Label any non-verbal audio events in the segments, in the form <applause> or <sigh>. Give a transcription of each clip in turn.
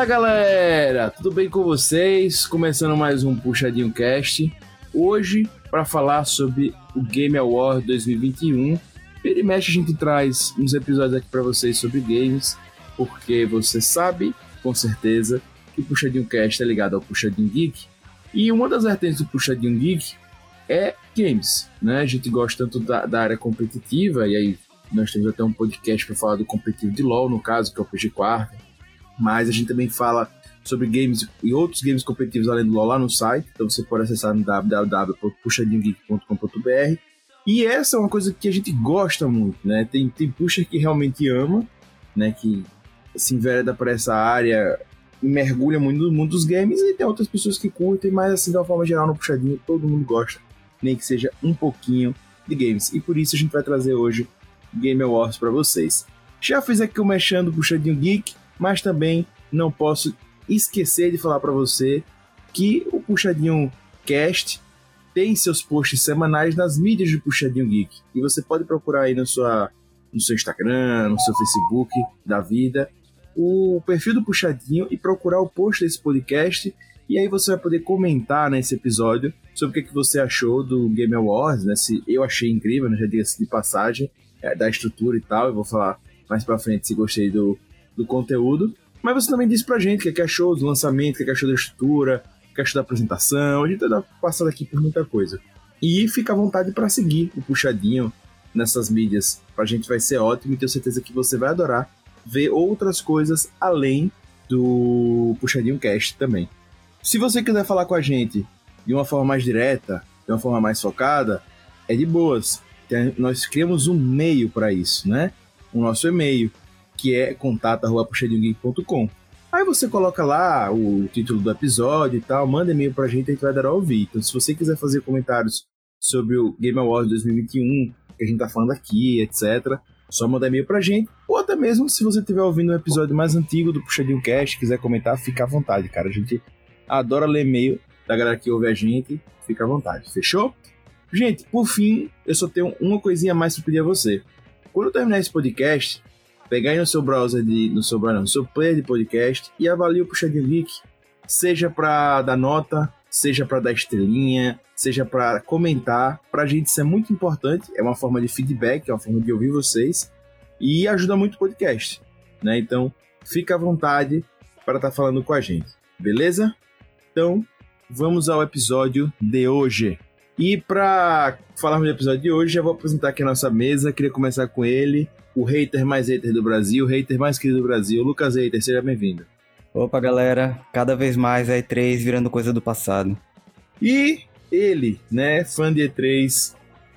Fala galera, tudo bem com vocês? Começando mais um Puxadinho Cast. Hoje, para falar sobre o Game Award 2021. Vira e mexe, a gente traz uns episódios aqui para vocês sobre games, porque você sabe, com certeza, que o Puxadinho Cast é ligado ao Puxadinho Geek. E uma das vertentes do Puxadinho Geek é games, né? A gente gosta tanto da, da área competitiva, e aí nós temos até um podcast para falar do competitivo de LoL, no caso, que é o PG Quarta. Mas a gente também fala sobre games e outros games competitivos além do LoL lá no site. Então você pode acessar no www.puxadinhogeek.com.br. E essa é uma coisa que a gente gosta muito, né? Tem, tem pusher que realmente ama, né? Que se envereda por essa área e mergulha muito no mundo dos games. E tem outras pessoas que curtem, mas assim, de uma forma geral, no puxadinho, todo mundo gosta nem que seja um pouquinho de games. E por isso a gente vai trazer hoje Game Awards para vocês. Já fiz aqui o mexendo puxadinho geek, mas também não posso esquecer de falar para você que o Puxadinho Cast tem seus posts semanais nas mídias do Puxadinho Geek. E você pode procurar aí no, sua, no seu Instagram, no seu Facebook da vida, o perfil do Puxadinho e procurar o post desse podcast e aí você vai poder comentar nesse episódio sobre o que, você achou do Game Awards, né? Se eu achei incrível, né? já disse de passagem, é, da estrutura e tal. Eu vou falar mais pra frente se gostei do, do conteúdo. Mas você também disse pra gente o que, que achou do lançamento, o que, que achou da estrutura, o que achou da apresentação. A gente tá passando aqui por muita coisa. E fica à vontade para seguir o Puxadinho nessas mídias. Pra gente vai ser ótimo e tenho certeza que você vai adorar ver outras coisas além do Puxadinho Cast também. Se você quiser falar com a gente de uma forma mais direta, de uma forma mais focada, é de boas. Nós criamos um meio para isso, né? O nosso e-mail, que é contato.puxadinhogeek.com. Aí você coloca lá o título do episódio e tal, manda e-mail pra gente a gente vai dar a ouvir. Então, se você quiser fazer comentários sobre o Game Awards 2021, que a gente tá falando aqui, etc., só mandar e-mail pra gente. Ou até mesmo se você estiver ouvindo um episódio mais antigo do Puxadinho Cast, quiser comentar, fica à vontade, cara. A gente adora ler e-mail da galera que ouve a gente. Fica à vontade, fechou? Gente, por fim, eu só tenho uma coisinha mais para pedir a você. Quando eu terminar esse podcast, pegar aí no seu browser de. no seu browser, no seu player de podcast e avalie o Puxadinho Geek. Seja para dar nota, seja para dar estrelinha, seja para comentar. Pra gente isso é muito importante, é uma forma de feedback, é uma forma de ouvir vocês e ajuda muito o podcast, né? Então, fica à vontade para estar tá falando com a gente. Beleza? Então, vamos ao episódio de hoje. E para falarmos do episódio de hoje, já vou apresentar aqui a nossa mesa. Queria começar com ele, o hater mais hater do Brasil, o hater mais querido do Brasil, Lucas Hater, seja bem-vindo. Opa, galera, cada vez mais a E3 virando coisa do passado. E ele, né, fã de E3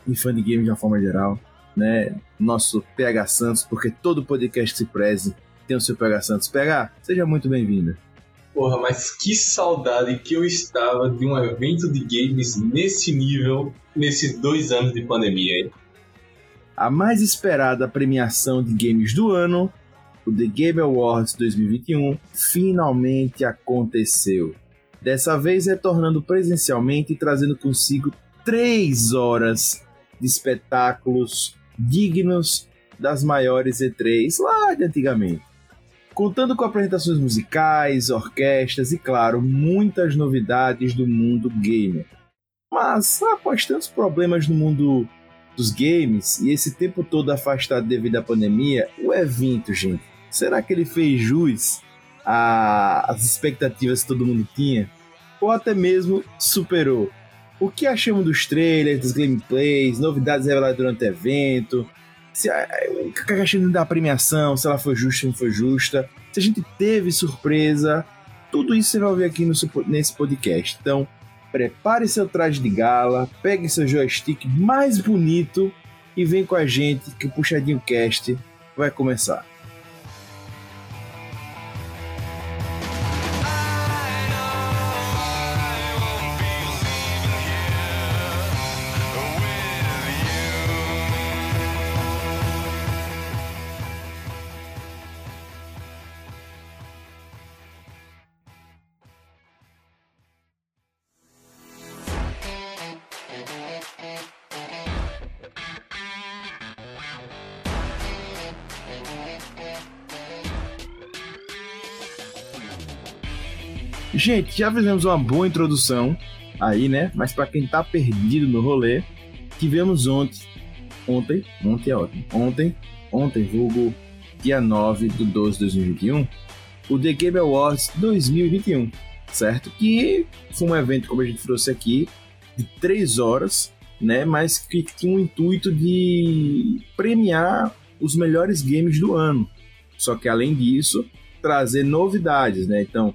e fã de game de uma forma geral, né, nosso PH Santos, porque todo podcast que se preze tem o seu PH Santos. PH, seja muito bem-vindo. Porra, mas que saudade que eu estava de um evento de games nesse nível, nesses dois anos de pandemia aí. A mais esperada premiação de games do ano, o The Game Awards 2021, finalmente aconteceu. Dessa vez retornando presencialmente e trazendo consigo três horas de espetáculos dignos das maiores E3 lá de antigamente contando com apresentações musicais, orquestras e, claro, muitas novidades do mundo gamer. Mas, após tantos problemas no mundo dos games e esse tempo todo afastado devido à pandemia, o evento, gente, será que ele fez jus às expectativas que todo mundo tinha? Ou até mesmo superou? O que achamos dos trailers, dos gameplays, novidades reveladas durante o evento, se a, a questão da premiação, se ela foi justa ou não foi justa, se a gente teve surpresa, tudo isso você vai ouvir aqui no, nesse podcast. Então, prepare seu traje de gala, pegue seu joystick mais bonito e vem com a gente que o Puxadinho Cast vai começar. Gente, já fizemos uma boa introdução aí, né? Mas para quem tá perdido no rolê, tivemos ontem, ontem, ontem é ótimo, ontem, ontem, vulgo dia 9 de 12 de 2021, o The Game Awards 2021, certo? Que foi um evento, como a gente trouxe aqui, de três horas, né? Mas que tinha o intuito de premiar os melhores games do ano. Só que além disso, trazer novidades, né? Então,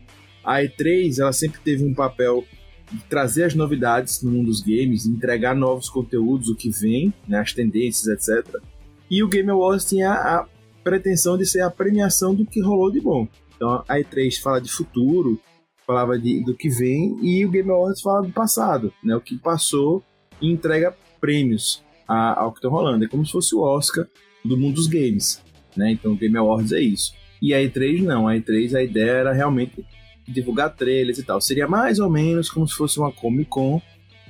a E3 ela sempre teve um papel de trazer as novidades no mundo dos games, entregar novos conteúdos, o que vem, né, as tendências, etc. E o Game Awards tinha a pretensão de ser a premiação do que rolou de bom. Então a E3 fala de futuro, falava de, do que vem, e o Game Awards fala do passado, né, o que passou e entrega prêmios ao que está rolando. É como se fosse o Oscar do mundo dos games. Né? Então o Game Awards é isso. E a E3 não, a E3 a ideia era realmente divulgar trailers e tal. Seria mais ou menos como se fosse uma Comic Con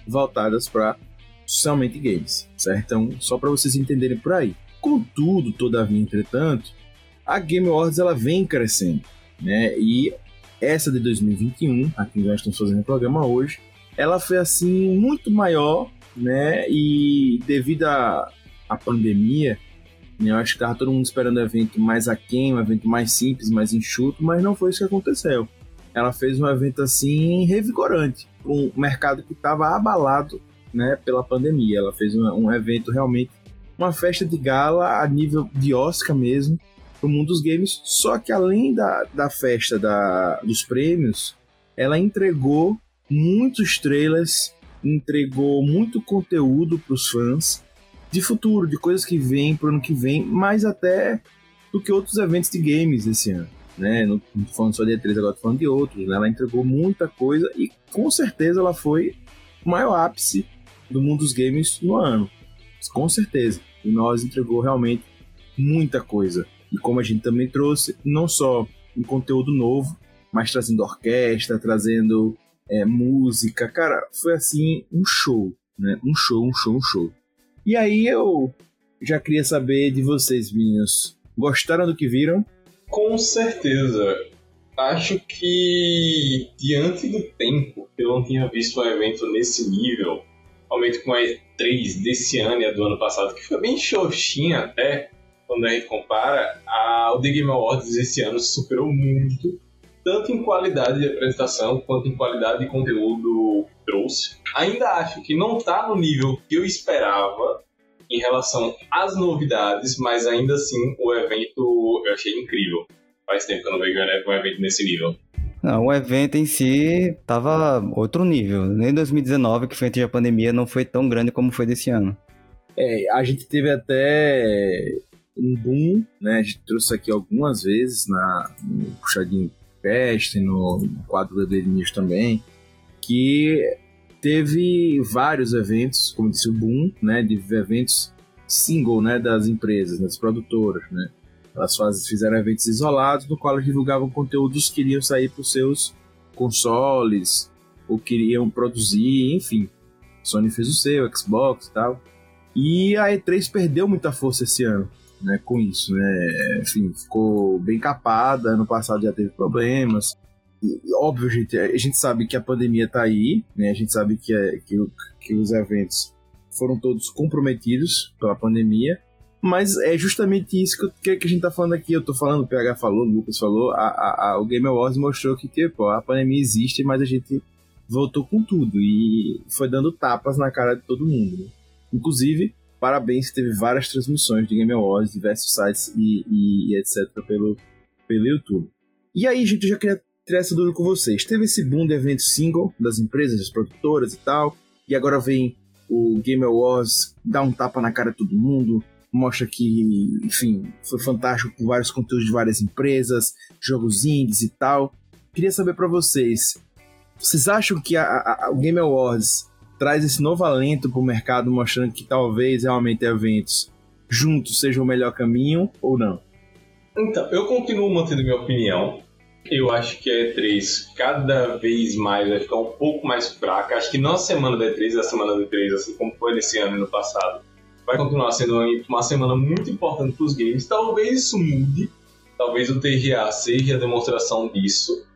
voltadas para somente games, certo? Então, só para vocês entenderem por aí. Contudo, todavia, entretanto, a Game Awards ela vem crescendo, né? E essa de 2021, a que nós estamos fazendo o programa hoje, ela foi assim muito maior, né? E devido à, à pandemia, né, eu acho que estava todo mundo esperando um evento mais aquém, um evento mais simples, mais enxuto, mas não foi isso que aconteceu ela fez um evento assim revigorante, um mercado que estava abalado né, pela pandemia. Ela fez um, um, evento realmente, uma festa de gala a nível de Oscar mesmo, para o mundo dos games. Só que além da, da festa da, dos prêmios, ela entregou muitos trailers, entregou muito conteúdo para os fãs de futuro, de coisas que vêm para o ano que vem, mais até do que outros eventos de games esse ano né? Não, tô falando só de E3, agora tô falando de outros, né? Ela entregou muita coisa e com certeza ela foi o maior ápice do mundo dos games no ano. Com certeza. E nós entregou realmente muita coisa. E como a gente também trouxe, não só um conteúdo novo, mas trazendo orquestra, trazendo é, música. Cara, foi assim um show, né? Um show, um show, um show. E aí eu já queria saber de vocês, meninos. Gostaram do que viram? Com certeza. Acho que diante do tempo, eu não tinha visto um evento nesse nível, realmente com a E3 desse ano e a do ano passado, que foi bem xoxinha até, quando a gente compara, a, o The Game Awards esse ano superou muito, tanto em qualidade de apresentação quanto em qualidade de conteúdo que trouxe. Ainda acho que não está no nível que eu esperava, em relação às novidades, mas ainda assim o evento eu achei incrível. Faz tempo que eu não vejo um evento nesse nível. Não, o evento em si tava outro nível. Nem 2019, que foi antes da pandemia, não foi tão grande como foi desse ano. É, a gente teve até um boom, né? A gente trouxe aqui algumas vezes na, no Puxadinho Peste, no quadro do News também, que teve vários eventos, como disse o Boom, né, de eventos single, né, das empresas, né, das produtoras, né. Elas faz, fizeram eventos isolados, no qual elas divulgavam conteúdos que iriam sair para os seus consoles, ou queriam produzir, enfim. Sony fez o seu, Xbox e tal. E a E3 perdeu muita força esse ano, né, com isso, né. Enfim, ficou bem capada, ano passado já teve problemas óbvio, gente, a gente sabe que a pandemia tá aí, né? A gente sabe que, é, que, que os eventos foram todos comprometidos pela pandemia, mas é justamente isso que, que a gente tá falando aqui. Eu tô falando, o PH falou, o Lucas falou, a, a, a, o Game Awards mostrou que, tipo, a pandemia existe, mas a gente voltou com tudo e foi dando tapas na cara de todo mundo. Né? Inclusive, parabéns, teve várias transmissões de Game Awards, diversos sites e, e, e etc. pelo, pelo YouTube. E aí, gente, eu já queria tirar essa com vocês. Teve esse boom de eventos single das empresas, das produtoras e tal, e agora vem o Game Awards, dá um tapa na cara de todo mundo, mostra que, enfim, foi fantástico com vários conteúdos de várias empresas, jogos indies e tal. Queria saber para vocês, vocês acham que a, a, o Game Awards traz esse novo alento para o mercado, mostrando que talvez realmente eventos juntos sejam o melhor caminho ou não? Então, eu continuo mantendo minha opinião. Eu acho que a E3 cada vez mais vai ficar um pouco mais fraca. Acho que não a semana da E3, a semana da E3, assim como foi nesse ano e no passado, vai continuar sendo uma semana muito importante para os games. Talvez isso mude, talvez o TGA seja a demonstração disso.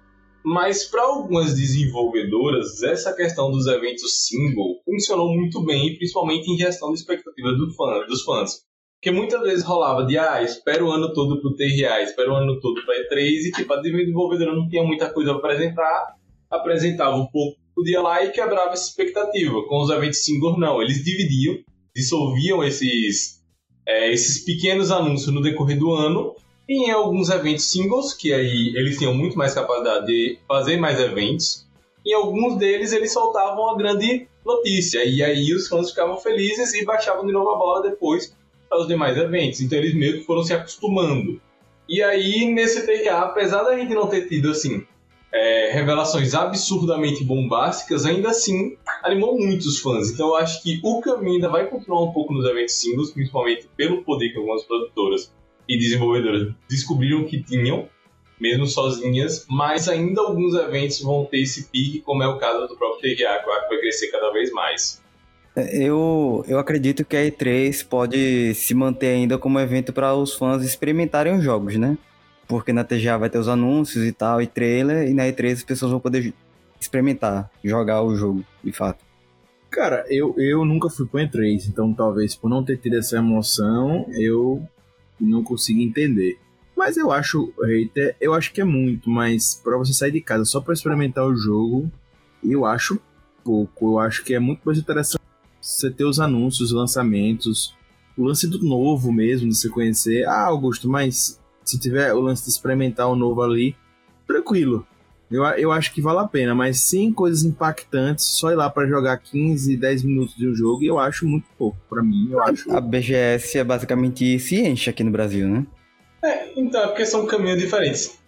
Mas para algumas desenvolvedoras, essa questão dos eventos single funcionou muito bem, principalmente em gestão de expectativa do fã, dos fãs. Porque muitas vezes rolava de, ah, espera o ano todo pro TRA, espera o ano todo pra E3, e tipo, a desenvolvedora não tinha muita coisa para apresentar, apresentava um pouco o dia lá e quebrava essa expectativa. Com os eventos single, não. Eles dividiam, dissolviam esses, é, esses pequenos anúncios no decorrer do ano e em alguns eventos singles, que aí eles tinham muito mais capacidade de fazer mais eventos. Em alguns deles eles soltavam a grande notícia. E aí os fãs ficavam felizes e baixavam de novo a bola depois para os demais eventos. Então eles meio que foram se acostumando. E aí, nesse TRA, apesar da gente não ter tido assim é, revelações absurdamente bombásticas, ainda assim animou muitos fãs. Então eu acho que o caminho ainda vai continuar um pouco nos eventos singles, principalmente pelo poder que algumas produtoras e desenvolvedoras descobriram que tinham, mesmo sozinhas, mas ainda alguns eventos vão ter esse pique, como é o caso do próprio TGA, que vai crescer cada vez mais. Eu, eu acredito que a E3 pode se manter ainda como evento para os fãs experimentarem os jogos, né? Porque na TGA vai ter os anúncios e tal, e trailer, e na E3 as pessoas vão poder experimentar, jogar o jogo, de fato. Cara, eu, eu nunca fui pro E3, então talvez por não ter tido essa emoção, eu não consigo entender. Mas eu acho, hater, eu acho que é muito, mas para você sair de casa só para experimentar o jogo, eu acho pouco. Eu acho que é muito mais interessante você ter os anúncios, os lançamentos, o lance do novo mesmo, de você conhecer. Ah, Augusto, mas se tiver o lance de experimentar o novo ali, tranquilo. Eu, eu acho que vale a pena, mas sim coisas impactantes, só ir lá para jogar 15, 10 minutos de um jogo, eu acho muito pouco. para mim, eu acho. A BGS é basicamente se enche aqui no Brasil, né? É, então, é porque são caminhos diferentes.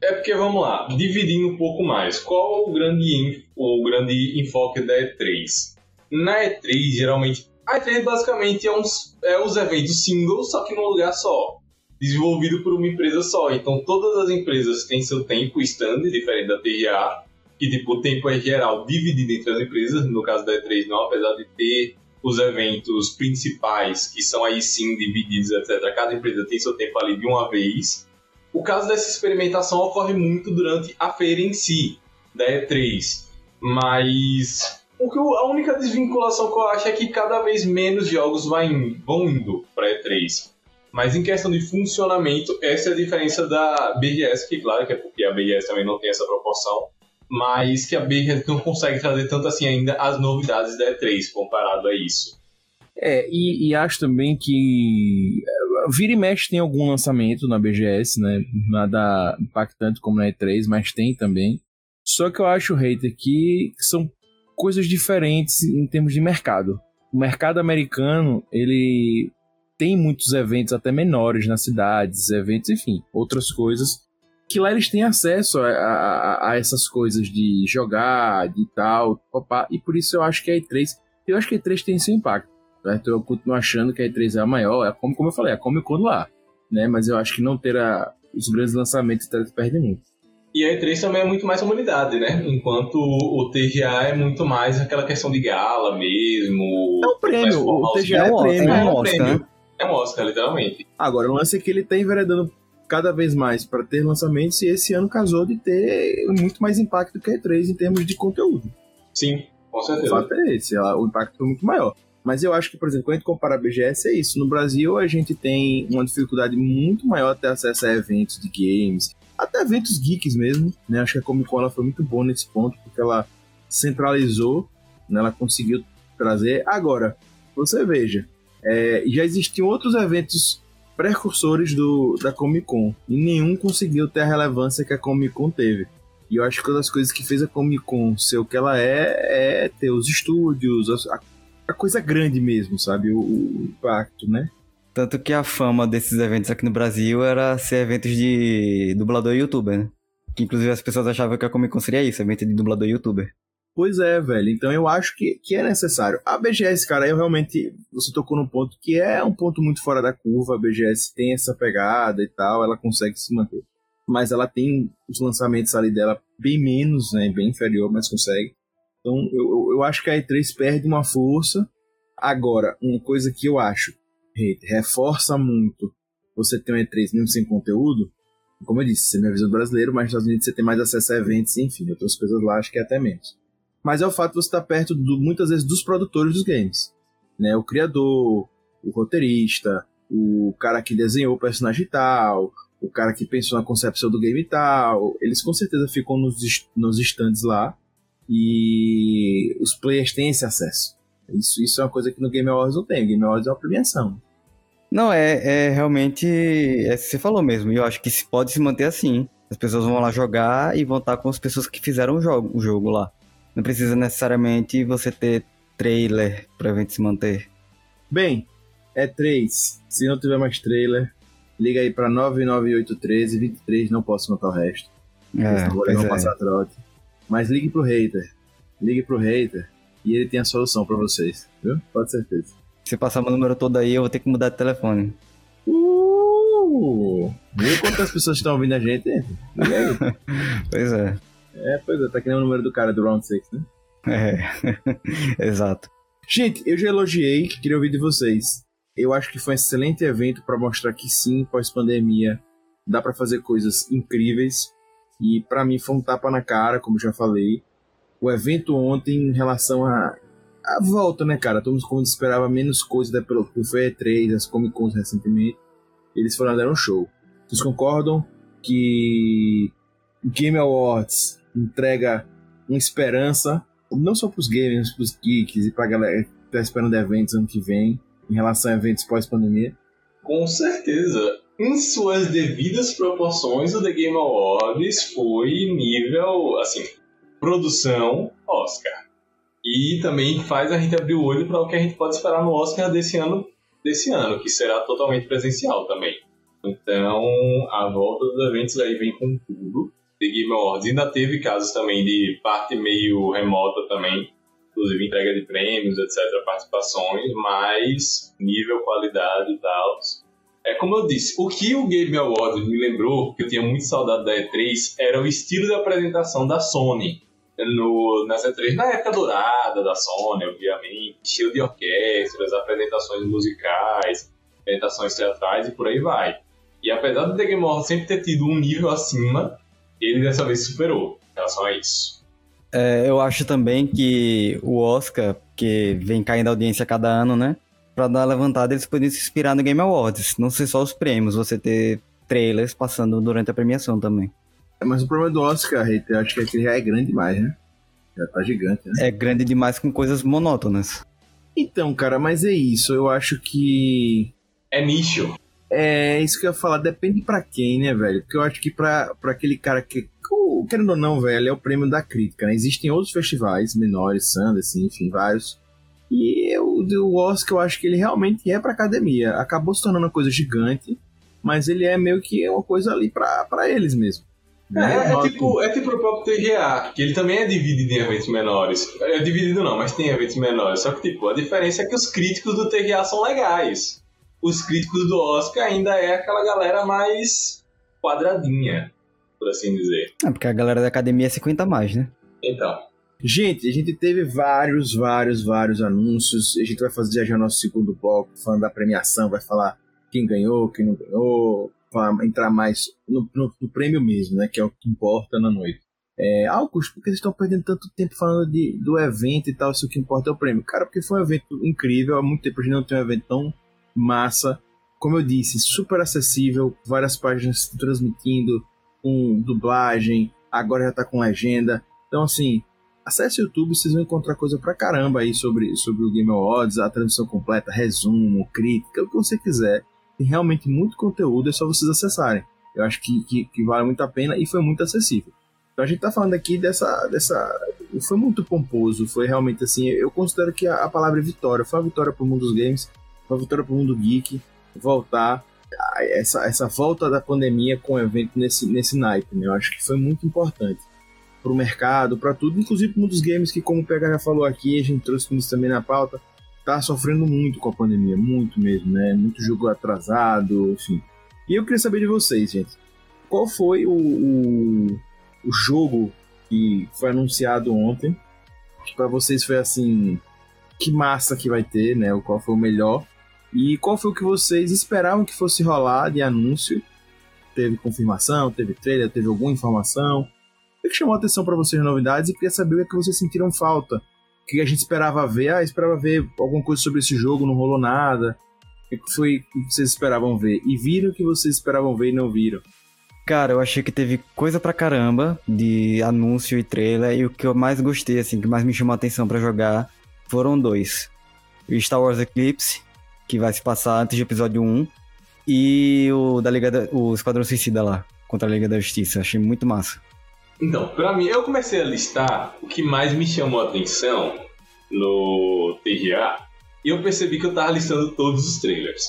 É porque, vamos lá, dividindo um pouco mais. Qual o grande, o grande enfoque da E3? Na E3, geralmente, a E3 basicamente é, uns, é os eventos singles, só que num lugar só desenvolvido por uma empresa só. Então todas as empresas têm seu tempo stand, diferente da TIA, que tipo, o tempo é geral dividido entre as empresas, no caso da E3 não, apesar de ter os eventos principais, que são aí sim divididos, etc. Cada empresa tem seu tempo ali de uma vez. O caso dessa experimentação ocorre muito durante a feira em si, da E3. Mas o que a única desvinculação que eu acho é que cada vez menos jogos vai, vão indo para E3. Mas em questão de funcionamento, essa é a diferença da BGS, que claro que é porque a BGS também não tem essa proporção, mas que a BGS não consegue trazer tanto assim ainda as novidades da E3 comparado a isso. É, e, e acho também que é, vira e mexe tem algum lançamento na BGS, né? Nada impactante como na E3, mas tem também. Só que eu acho, hater, que são coisas diferentes em termos de mercado. O mercado americano, ele tem muitos eventos até menores nas cidades, eventos, enfim, outras coisas, que lá eles têm acesso a, a, a essas coisas de jogar, de tal, papá, e por isso eu acho que a E3, eu acho que a E3 tem seu impacto, certo? Eu continuo achando que a E3 é a maior, é como, como eu falei, é Comic Con lá, né? Mas eu acho que não ter a, os grandes lançamentos perde muito. E a E3 também é muito mais comunidade, né? Enquanto o TGA é muito mais aquela questão de gala mesmo. É um prêmio, o TGA é, é, prêmio, é um prêmio. Né? É um Oscar, literalmente. Agora, o lance é que ele tá enveredando cada vez mais para ter lançamentos e esse ano casou de ter muito mais impacto que a E3 em termos de conteúdo. Sim, com certeza. O fato é esse, o impacto foi muito maior. Mas eu acho que, por exemplo, quando a gente compara a BGS, é isso. No Brasil, a gente tem uma dificuldade muito maior de ter acesso a eventos de games, até eventos geeks mesmo. Né? Acho que a Comic Con ela foi muito boa nesse ponto, porque ela centralizou, né? ela conseguiu trazer. Agora, você veja, é, já existiam outros eventos precursores do, da Comic Con e nenhum conseguiu ter a relevância que a Comic Con teve. E eu acho que uma das coisas que fez a Comic Con ser o que ela é é ter os estúdios, a, a coisa grande mesmo, sabe? O, o, impacto, né? Tanto que a fama desses eventos aqui no Brasil era ser eventos de dublador e youtuber, né? Que inclusive as pessoas achavam que a Comic Con seria isso, evento de dublador e youtuber. Pois é, velho. Então eu acho que, que é necessário. A BGS, cara, eu realmente. Você tocou num ponto que é um ponto muito fora da curva. A BGS tem essa pegada e tal, ela consegue se manter. Mas ela tem os lançamentos ali dela bem menos, né? Bem inferior, mas consegue. Então eu, eu acho que a E3 perde uma força. Agora, uma coisa que eu acho reforça muito você ter um E3 mesmo sem conteúdo Como eu disse, você me avisou brasileiro, mas nos Estados Unidos você tem mais acesso a eventos, enfim, outras coisas lá, acho que é até menos. Mas é o fato de você estar perto, do, muitas vezes, dos produtores dos games. Né? O criador, o roteirista, o cara que desenhou o personagem tal, o cara que pensou na concepção do game tal. Eles com certeza ficam nos, nos stands lá e os players têm esse acesso. Isso, isso é uma coisa que no Game Awards não tem. O Game Awards é uma premiação. Não, é, é realmente. É você falou mesmo. E eu acho que pode se manter assim. As pessoas vão lá jogar e vão estar com as pessoas que fizeram o jogo, o jogo lá. Não precisa necessariamente você ter trailer para o evento se manter. Bem, é 3. Se não tiver mais trailer, liga aí para 99813 23, não posso notar o resto. É, vou não é. passar trote. Mas ligue pro hater. Ligue pro hater e ele tem a solução para vocês, viu? Pode certeza. Se passar meu número todo aí, eu vou ter que mudar de telefone. Uh! Viu quantas pessoas estão ouvindo a gente? <laughs> pois é. É, pois é, tá que nem o número do cara do Round 6, né? É, <laughs> exato. Gente, eu já elogiei, queria ouvir de vocês. Eu acho que foi um excelente evento para mostrar que sim, pós-pandemia, dá para fazer coisas incríveis. E para mim foi um tapa na cara, como já falei. O evento ontem, em relação a, a volta, né, cara? Todo mundo esperava menos coisa da pelo foi E3, as Comic Cons recentemente. Eles foram dar um show. Vocês concordam que Game Awards entrega uma esperança, não só para os gamers, para os geeks e para a galera que está esperando eventos ano que vem, em relação a eventos pós-pandemia? Com certeza. Em suas devidas proporções, o The Game Awards foi nível, assim, produção Oscar. E também faz a gente abrir o olho para o que a gente pode esperar no Oscar desse ano, desse ano, que será totalmente presencial também. Então, a volta dos eventos aí vem com tudo. The Game Awards ainda teve casos também de parte meio remota também, inclusive entrega de prêmios, etc, participações, mas nível, qualidade e tal. É como eu disse, o que o Game Awards me lembrou, que eu tinha muito saudade da E3, era o estilo de apresentação da Sony no, nas E3, na época dourada da Sony, obviamente, estilo de orquestras, apresentações musicais, apresentações teatrais e por aí vai. E apesar do The Game Awards sempre ter tido um nível acima, ele dessa vez superou em relação a isso. É, eu acho também que o Oscar, que vem caindo a audiência a cada ano, né? Pra dar levantada, eles poderiam se inspirar no Game Awards. Não ser só os prêmios, você ter trailers passando durante a premiação também. Mas o problema do Oscar, eu acho que aquele já é grande demais, né? Já tá gigante, né? É grande demais com coisas monótonas. Então, cara, mas é isso. Eu acho que. É nicho. É isso que eu ia falar. Depende para quem, né, velho? Porque eu acho que pra, pra aquele cara que. Querendo ou não, velho, é o prêmio da crítica, né? Existem outros festivais menores, Sanders, assim, enfim, vários. E o do Oscar, eu acho que ele realmente é pra academia. Acabou se tornando uma coisa gigante, mas ele é meio que uma coisa ali pra, pra eles mesmo. É, é, é, tipo, é tipo o próprio TGA, que ele também é dividido em eventos menores. É dividido não, mas tem eventos menores. Só que, tipo, a diferença é que os críticos do TGA são legais. Os críticos do Oscar ainda é aquela galera mais quadradinha, por assim dizer. É, porque a galera da academia se conta mais, né? Então. Gente, a gente teve vários, vários, vários anúncios. A gente vai fazer já nosso segundo bloco, falando da premiação, vai falar quem ganhou, quem não ganhou, entrar mais no, no, no, prêmio mesmo, né? Que é o que importa na noite. É, Augusto, por que vocês estão perdendo tanto tempo falando de, do evento e tal, se o que importa é o prêmio? Cara, porque foi um evento incrível, há muito tempo a gente não tem um evento tão massa. Como eu disse, super acessível, várias páginas transmitindo, com dublagem, agora já tá com legenda. Então, assim, acesse o YouTube, vocês vão encontrar coisa pra caramba aí sobre, sobre o Game Awards, a transmissão completa, resumo, crítica, o que você quiser. Tem realmente muito conteúdo, é só vocês acessarem. Eu acho que, que, que vale muito a pena e foi muito acessível. Então a gente tá falando aqui dessa, dessa. Foi muito pomposo, foi realmente assim. Eu considero que a, a palavra é vitória. Foi uma vitória pro mundo dos games, foi uma vitória pro mundo geek. Voltar, essa, essa volta da pandemia com o evento nesse, nesse naipe, né? Eu acho que foi muito importante pro mercado, para tudo, inclusive pro mundo dos games, que como o PH já falou aqui, a gente trouxe isso também na pauta tá sofrendo muito com a pandemia, muito mesmo, né? Muito jogo atrasado, enfim. E eu queria saber de vocês, gente. Qual foi o, o, o jogo que foi anunciado ontem? Que para vocês foi assim, que massa que vai ter, né? O qual foi o melhor? E qual foi o que vocês esperavam que fosse rolar de anúncio teve confirmação, teve trailer, teve alguma informação? O que chamou a atenção para vocês novidades e queria saber o que, que vocês sentiram falta. Que a gente esperava ver? Ah, esperava ver alguma coisa sobre esse jogo, não rolou nada. O que foi que vocês esperavam ver? E viram o que vocês esperavam ver e não viram? Cara, eu achei que teve coisa pra caramba de anúncio e trailer, e o que eu mais gostei, assim, que mais me chamou a atenção para jogar foram dois. O Star Wars Eclipse, que vai se passar antes do episódio 1, e o da Liga da, o Esquadrão Suicida lá, contra a Liga da Justiça. Achei muito massa. Então, pra mim, eu comecei a listar o que mais me chamou a atenção no TGA, e eu percebi que eu tava listando todos os trailers.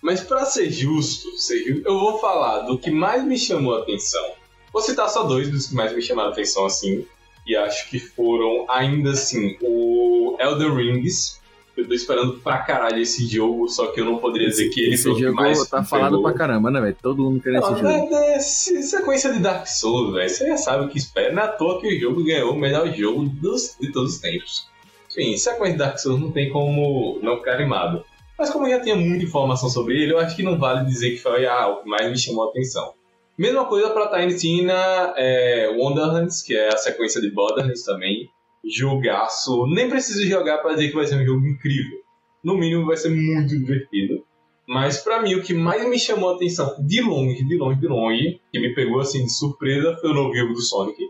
Mas para ser justo, ser justo, eu vou falar do que mais me chamou a atenção. Vou citar só dois dos que mais me chamaram a atenção, assim, e acho que foram, ainda assim, o Elder Rings. Eu tô esperando pra caralho esse jogo, só que eu não poderia dizer que ele esse foi o que mais tá falado pra caramba, né, velho? Todo mundo querendo esse jogo. É, é, sequência de Dark Souls, velho. Você já sabe o que espera. Não é toa que o jogo ganhou o melhor jogo dos, de todos os tempos. Enfim, sequência de Dark Souls não tem como não ficar animado. Mas como eu já tinha muita informação sobre ele, eu acho que não vale dizer que foi ah, o que mais me chamou a atenção. Mesma coisa para Tina é, Wonderlands, que é a sequência de Borderlands também. Jogaço. Nem preciso jogar para dizer que vai ser um jogo incrível. No mínimo vai ser muito divertido. Mas para mim o que mais me chamou a atenção, de longe, de longe, de longe, que me pegou assim de surpresa, foi o novo jogo do Sonic.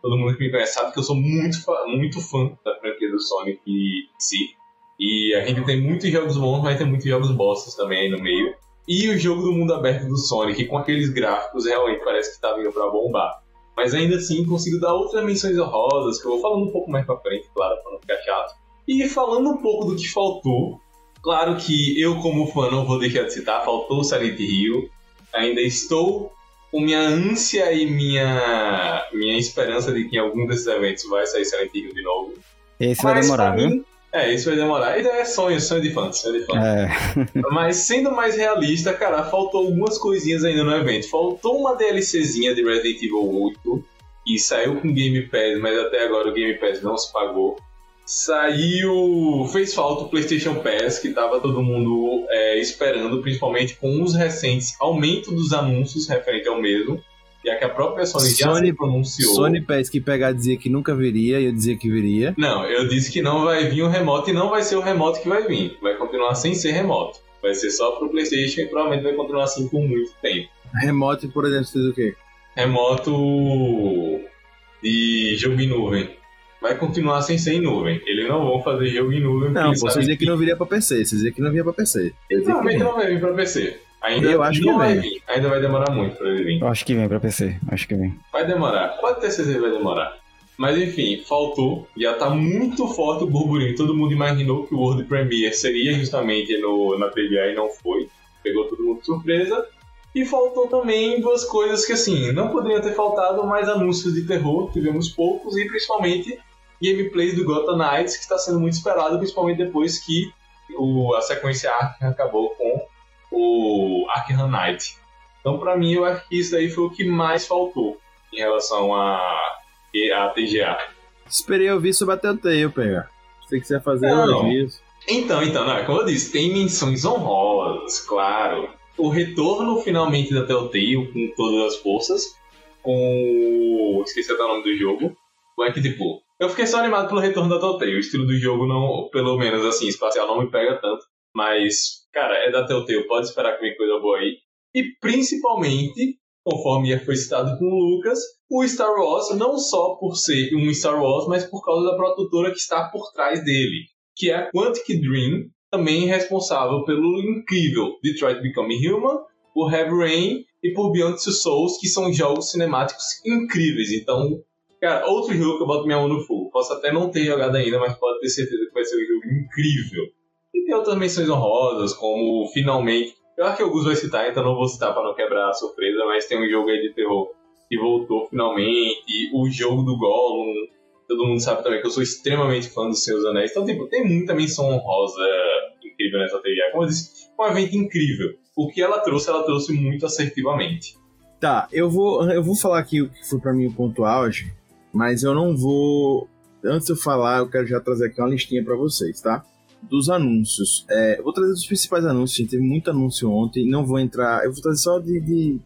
Todo mundo que me conhece sabe que eu sou muito, muito fã da franquia do Sonic em si. E a gente tem muitos jogos bons, mas tem muitos jogos bostas também aí no meio. E o jogo do mundo aberto do Sonic, com aqueles gráficos, realmente parece que tá vindo pra bombar. Mas ainda assim, consigo dar outras menções honrosas, que eu vou falando um pouco mais pra frente, claro, pra não ficar chato. E falando um pouco do que faltou, claro que eu, como fã, não vou deixar de citar, faltou Silent Hill. Ainda estou com minha ânsia e minha, minha esperança de que em algum desses eventos vai sair Silent Hill de novo. Esse Mas vai demorar, viu? É, isso vai demorar. E é sonho, sonho de fã, sonho de fã. É. <laughs> Mas sendo mais realista, cara, faltou algumas coisinhas ainda no evento. Faltou uma DLCzinha de Resident Evil 8, e saiu com Game Pass, mas até agora o Game Pass não se pagou. Saiu. Fez falta o PlayStation Pass, que tava todo mundo é, esperando, principalmente com os recentes aumento dos anúncios referente ao mesmo. Já que a própria Sony, Sony já pronunciou. Sony parece que pegar dizia que nunca viria e eu dizia que viria. Não, eu disse que não vai vir o remoto e não vai ser o remoto que vai vir. Vai continuar sem ser remoto. Vai ser só pro PlayStation e provavelmente vai continuar assim por muito tempo. Remoto, por exemplo, fez o quê? Remoto de jogo em nuvem. Vai continuar sem ser em nuvem. Eles não vão fazer jogo em nuvem. Não, pô, você dizia que... que não viria pra PC. Você dizia que não viria pra PC. Provavelmente não vai vir pra PC. Ainda eu acho que vai vir. Ainda vai demorar muito pra ele vir. Eu acho que vem pra PC. Acho que vem. Vai demorar. Pode ter certeza que vai demorar. Mas enfim, faltou. Já tá muito forte o burburinho. Todo mundo imaginou que o World Premiere seria justamente no, na TVA e não foi. Pegou todo mundo de surpresa. E faltou também duas coisas que, assim, não poderiam ter faltado mais anúncios de terror. Tivemos poucos e principalmente gameplays do Gotham Knights, que está sendo muito esperado, principalmente depois que o, a sequência Arkham acabou com o Arkham Knight. Então, para mim, eu acho que isso aí foi o que mais faltou em relação a, a TGA. Esperei ouvir sobre a Telltale, pegar. Que você ia fazer elogios. Então, então, não, é como eu disse, tem menções honrosas, claro. O retorno finalmente da Telltale com todas as forças, com. Esqueci até o nome do jogo. É que, tipo, eu fiquei só animado pelo retorno da Telltale. O estilo do jogo, não, pelo menos assim, espacial, não me pega tanto. Mas, cara, é da Telltale, pode esperar que vem coisa boa aí. E principalmente, conforme foi citado com o Lucas, o Star Wars, não só por ser um Star Wars, mas por causa da produtora que está por trás dele, que é a Quantic Dream, também responsável pelo incrível Detroit Become Human, por Heavy Rain e por Beyond Two Souls, que são jogos cinemáticos incríveis. Então, cara, outro jogo que eu boto minha mão no fogo. Posso até não ter jogado ainda, mas pode ter certeza que vai ser um jogo incrível. E tem outras menções honrosas, como finalmente. Eu acho que o Gus vai citar, então não vou citar para não quebrar a surpresa, mas tem um jogo aí de terror que voltou finalmente. O jogo do Gollum. Todo mundo sabe também que eu sou extremamente fã dos Seus Anéis. Então, tipo, tem muita menção honrosa incrível nessa TVA. Como eu disse, um evento incrível. O que ela trouxe, ela trouxe muito assertivamente. Tá, eu vou, eu vou falar aqui o que foi para mim o ponto auge, mas eu não vou. Antes de eu falar, eu quero já trazer aqui uma listinha para vocês, tá? Dos anúncios. É, vou trazer os principais anúncios, gente. Teve muito anúncio ontem. Não vou entrar. Eu vou trazer só de, de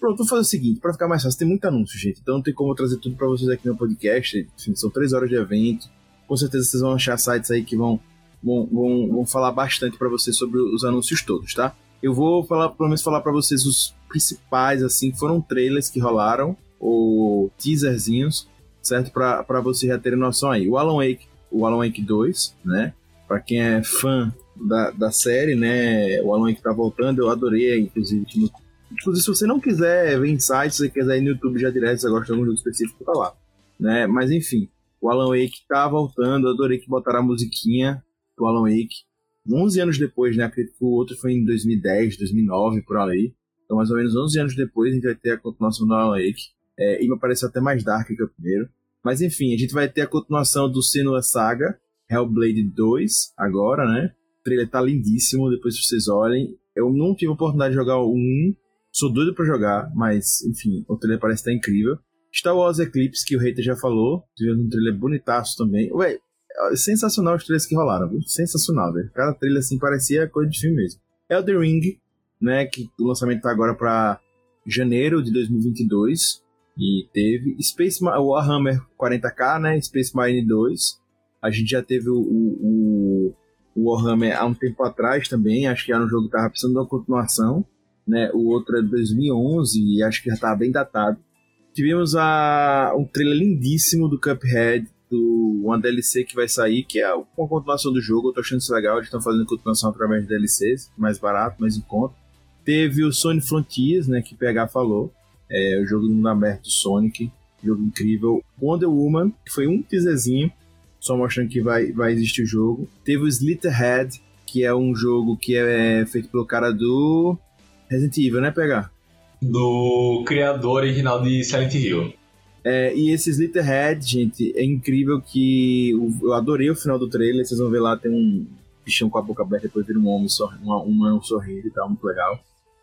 Pronto, vou fazer o seguinte, para ficar mais fácil, tem muito anúncio, gente. Então não tem como eu trazer tudo para vocês aqui no podcast. Enfim, são três horas de evento. Com certeza vocês vão achar sites aí que vão, vão, vão, vão falar bastante para vocês sobre os anúncios todos, tá? Eu vou falar, pelo menos falar para vocês os principais, assim, foram trailers que rolaram, ou teaserzinhos, certo? Para vocês já terem noção aí. O Alan Wake, o Alan Wake 2, né? Para quem é fã da, da série, né? O Alan Wake tá voltando, eu adorei, inclusive, Inclusive, se você não quiser ver insights, se você quiser ir no YouTube já direto, você gosta de algum jogo específico, tá lá. Né? Mas enfim, o Alan Wake tá voltando, eu adorei que botaram a musiquinha do Alan Wake. 11 anos depois, né? Acredito que o outro foi em 2010, 2009, por aí. Então, mais ou menos 11 anos depois, a gente vai ter a continuação do Alan Wake. É, e me parece até mais dark que o primeiro. Mas enfim, a gente vai ter a continuação do Senua Saga, Hellblade 2, agora, né? O trailer tá lindíssimo, depois vocês olhem. Eu não tive a oportunidade de jogar o 1, Sou doido para jogar, mas, enfim, o trailer parece estar incrível. Star Wars Eclipse, que o Hater já falou. Tivemos um trailer bonitaço também. Ué, é sensacional os trailers que rolaram, viu? Sensacional, velho. Cada trailer assim parecia coisa de filme mesmo. Elden Ring, né? Que o lançamento tá agora para janeiro de 2022. E teve Space Ma Warhammer 40k, né? Space Marine 2. A gente já teve o, o, o Warhammer há um tempo atrás também. Acho que era um jogo que tava precisando de uma continuação né? O outro é de 2011 e acho que já tá bem datado. Tivemos a, um trailer lindíssimo do Cuphead, do uma DLC que vai sair, que é uma continuação do jogo. Eu tô achando isso legal, eles estão fazendo continuação através de DLCs, mais barato, mais em conta. Teve o Sonic Frontiers, né, que PH falou, é o jogo do mundo aberto do Sonic, jogo incrível. Wonder Woman, que foi um teaserzinho, só mostrando que vai, vai existir o jogo. Teve o Slitterhead, que é um jogo que é feito pelo cara do Resident Evil, né, pegar? Do criador original de Silent Hill. É, e esse Slitterhead, gente, é incrível que eu adorei o final do trailer. Vocês vão ver lá, tem um bichão com a boca aberta, depois vira um homem, sor uma, um sorrindo e tal, muito legal.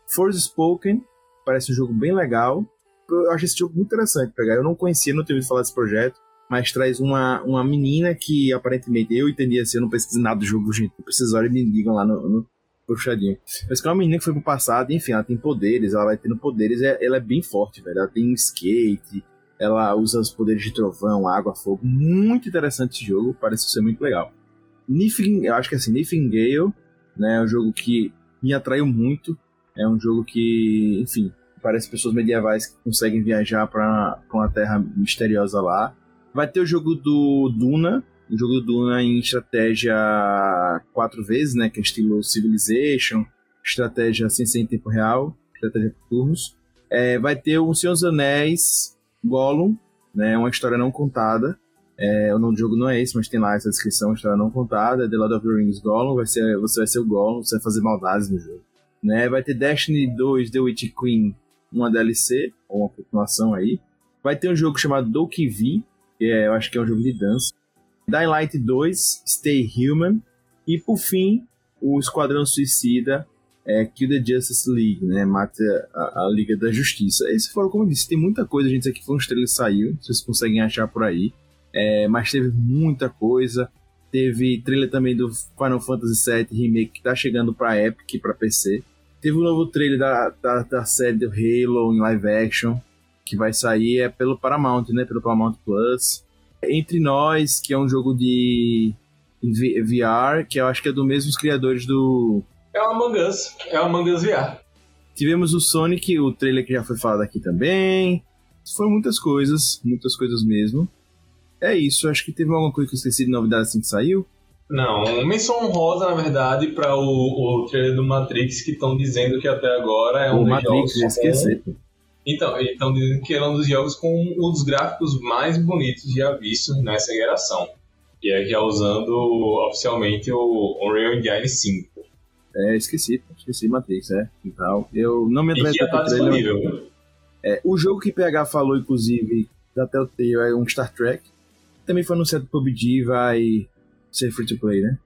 Force Spoken, parece um jogo bem legal. Eu acho esse jogo muito interessante pegar. Eu não conhecia, não tinha ouvido falar desse projeto, mas traz uma, uma menina que aparentemente eu entendi assim, eu não pesquisei nada do jogo, gente. Precisarem me ligam lá no, no, puxadinho. Mas que é uma menina que foi pro passado, enfim, ela tem poderes, ela vai tendo poderes, é, ela é bem forte, velho. Ela tem skate, ela usa os poderes de trovão, água, fogo. Muito interessante esse jogo, parece ser muito legal. Nifing, eu acho que é assim, Gale, né, é um jogo que me atraiu muito. É um jogo que, enfim, parece pessoas medievais que conseguem viajar para uma terra misteriosa lá. Vai ter o jogo do Duna, o jogo do Duna em estratégia quatro vezes, né? Que é estilo Civilization, estratégia sem ser em tempo real, estratégia por turnos. É, vai ter o Senhor dos Anéis Gollum, né? Uma história não contada. É, o nome do jogo não é esse, mas tem lá essa descrição, história não contada. The Lord of the Rings Gollum, vai ser, você vai ser o Gollum, você vai fazer maldades no jogo. Né? Vai ter Destiny 2 The Witch Queen, uma DLC, ou uma continuação aí. Vai ter um jogo chamado Doki V, é, eu acho que é um jogo de dança. Dying Light 2, Stay Human, e por fim, o Esquadrão Suicida, é, Kill the Justice League, né? Mata a, a, Liga da Justiça. Esse foram, como eu disse, tem muita coisa, gente. Isso aqui foi um estrela que saiu, vocês conseguem achar por aí. É, mas teve muita coisa. Teve trailer também do Final Fantasy VII Remake que tá chegando pra Epic pra PC. Teve um novo trailer da, da, da, série do Halo em live action, que vai sair é pelo Paramount, né? Pelo Paramount Plus. Entre Nós, que é um jogo de VR, que eu acho que é do mesmos criadores do. É o Among Us. É o Among Us VR. Tivemos o Sonic, o trailer que já foi falado aqui também. Foram muitas coisas, muitas coisas mesmo. É isso, acho que teve alguma coisa que eu esqueci de novidade assim que saiu. Não, menção honrosa, na verdade, para o, o trailer do Matrix, que estão dizendo que até agora é um o Matrix, jogos. esquecer. Então, estão dizendo que é um dos jogos com um dos gráficos mais bonitos já vistos nessa geração. E é já usando oficialmente o Unreal Engine 5. É, esqueci, esqueci Matrix, é. Então, eu não me atrasei tá disponível. É, o jogo que PH falou, inclusive, da Telltale é um Star Trek. Também foi anunciado que o PUBG vai ser free to play, né?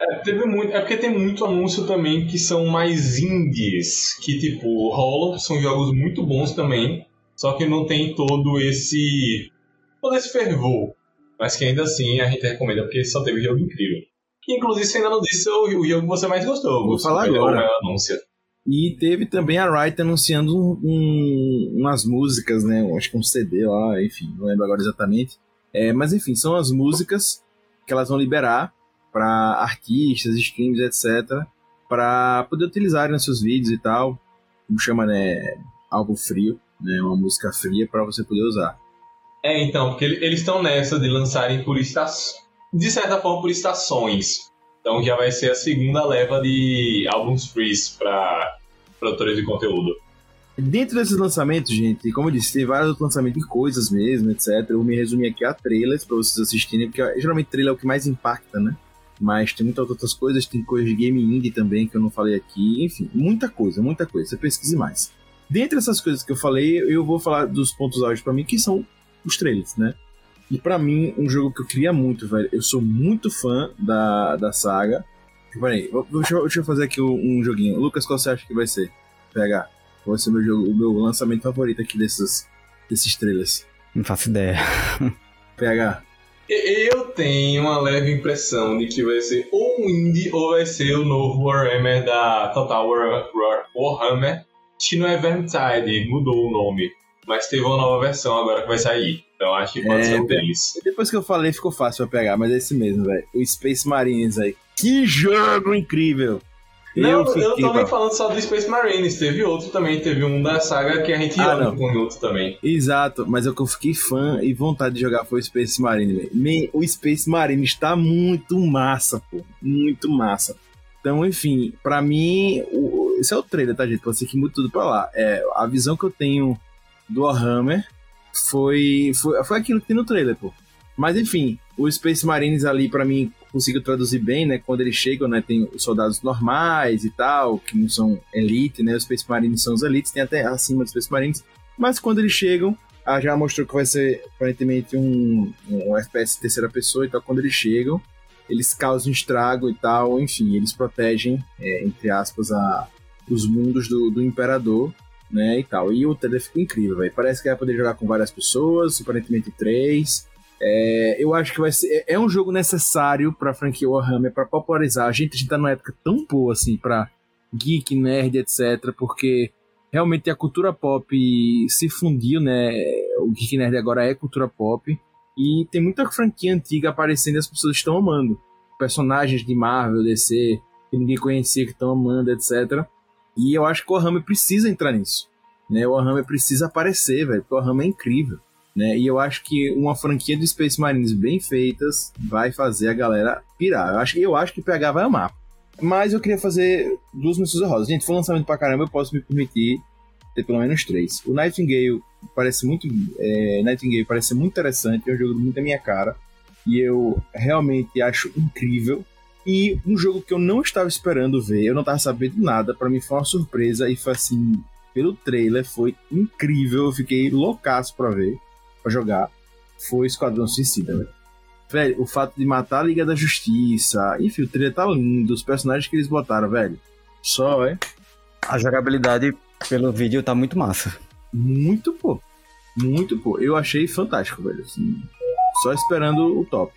É, teve muito, é porque tem muito anúncio também que são mais indies, que tipo, rolam, são jogos muito bons também, só que não tem todo esse todo esse fervor, mas que ainda assim a gente recomenda porque só teve jogo incrível. Inclusive, você ainda não disse o, o jogo que você mais gostou. Vou falar agora. E teve também a Wright anunciando um, um, umas músicas, né? Acho que um CD lá, enfim, não lembro agora exatamente. É, mas enfim, são as músicas que elas vão liberar para artistas, streams, etc. para poder utilizar nos seus vídeos e tal. Como chama, né? Algo frio, né? Uma música fria para você poder usar. É, então, porque eles estão nessa de lançarem por estações. De certa forma, por estações. Então já vai ser a segunda leva de álbuns frees para produtores de conteúdo. Dentro desses lançamentos, gente, como eu disse, tem vários outros lançamentos de coisas mesmo, etc. Eu me resumi aqui a trailers para vocês assistirem, porque geralmente trailer é o que mais impacta, né? Mas tem muitas outras coisas, tem coisas de game indie também que eu não falei aqui, enfim, muita coisa, muita coisa. Você pesquise mais. Dentre essas coisas que eu falei, eu vou falar dos pontos altos para mim, que são os trailers, né? E para mim, um jogo que eu queria muito, velho. Eu sou muito fã da, da saga. Peraí, deixa, deixa eu fazer aqui um, um joguinho. Lucas, qual você acha que vai ser? Pegar. Qual vai ser o meu, jogo, o meu lançamento favorito aqui desses, desses trailers? Não faço ideia. PH. Eu tenho uma leve impressão de que vai ser ou um indie ou vai ser o novo Warhammer da Total War, War, Warhammer. É Vermintide, mudou o nome. Mas teve uma nova versão agora que vai sair. Então acho que pode é, ser um deles. Depois que eu falei, ficou fácil pra pegar, mas é esse mesmo, velho. O Space Marines aí. Que jogo incrível! Não, eu, fiquei, eu também falando só do Space Marines, teve outro também, teve um da saga que a gente ah, ama com outro também. Exato, mas o que eu fiquei fã e vontade de jogar foi o Space Marine, velho. O Space Marine está muito massa, pô. Muito massa. Então, enfim, para mim, o, esse é o trailer, tá, gente? Pode ser que mude tudo pra lá. É, a visão que eu tenho do Warhammer foi, foi, foi aquilo que tem no trailer, pô. Mas enfim, o Space Marines ali, para mim, consigo traduzir bem, né? Quando eles chegam, né? Tem os soldados normais e tal, que não são elite, né? Os Space Marines são os elites, tem até acima dos Space Marines. Mas quando eles chegam, ah, já mostrou que vai ser aparentemente um, um FPS terceira pessoa e tal. Quando eles chegam, eles causam estrago e tal, enfim, eles protegem, é, entre aspas, a, os mundos do, do Imperador né, e tal. E o trailer ficou incrível, velho. Parece que vai poder jogar com várias pessoas, aparentemente três. É, eu acho que vai ser. É, é um jogo necessário pra franquia Warhammer, pra popularizar. A gente, a gente tá numa época tão boa, assim, pra geek, nerd, etc. Porque realmente a cultura pop se fundiu, né? O geek nerd agora é cultura pop. E tem muita franquia antiga aparecendo e as pessoas estão amando. Personagens de Marvel, DC, que ninguém conhecia, que estão amando, etc. E eu acho que o Warhammer precisa entrar nisso. Né? O Warhammer precisa aparecer, velho, porque o Warhammer é incrível. Né? E eu acho que uma franquia de Space Marines bem feitas vai fazer a galera pirar. Eu acho, eu acho que PH vai amar. Mas eu queria fazer duas menções rosas. Gente, foi um lançamento pra caramba, eu posso me permitir ter pelo menos três. O Nightingale parece muito. É, Nightingale parece muito interessante, é um jogo muito a minha cara. E eu realmente acho incrível. E um jogo que eu não estava esperando ver, eu não estava sabendo nada, para mim foi uma surpresa e foi assim, pelo trailer, foi incrível, eu fiquei loucaço pra ver, pra jogar. Foi Esquadrão Suicida, velho. Velho, o fato de matar a Liga da Justiça, enfim, o trailer tá lindo, os personagens que eles botaram, velho. Só, é. A jogabilidade pelo vídeo tá muito massa. Muito, pô. Muito, pô. Eu achei fantástico, velho. Assim, só esperando o top.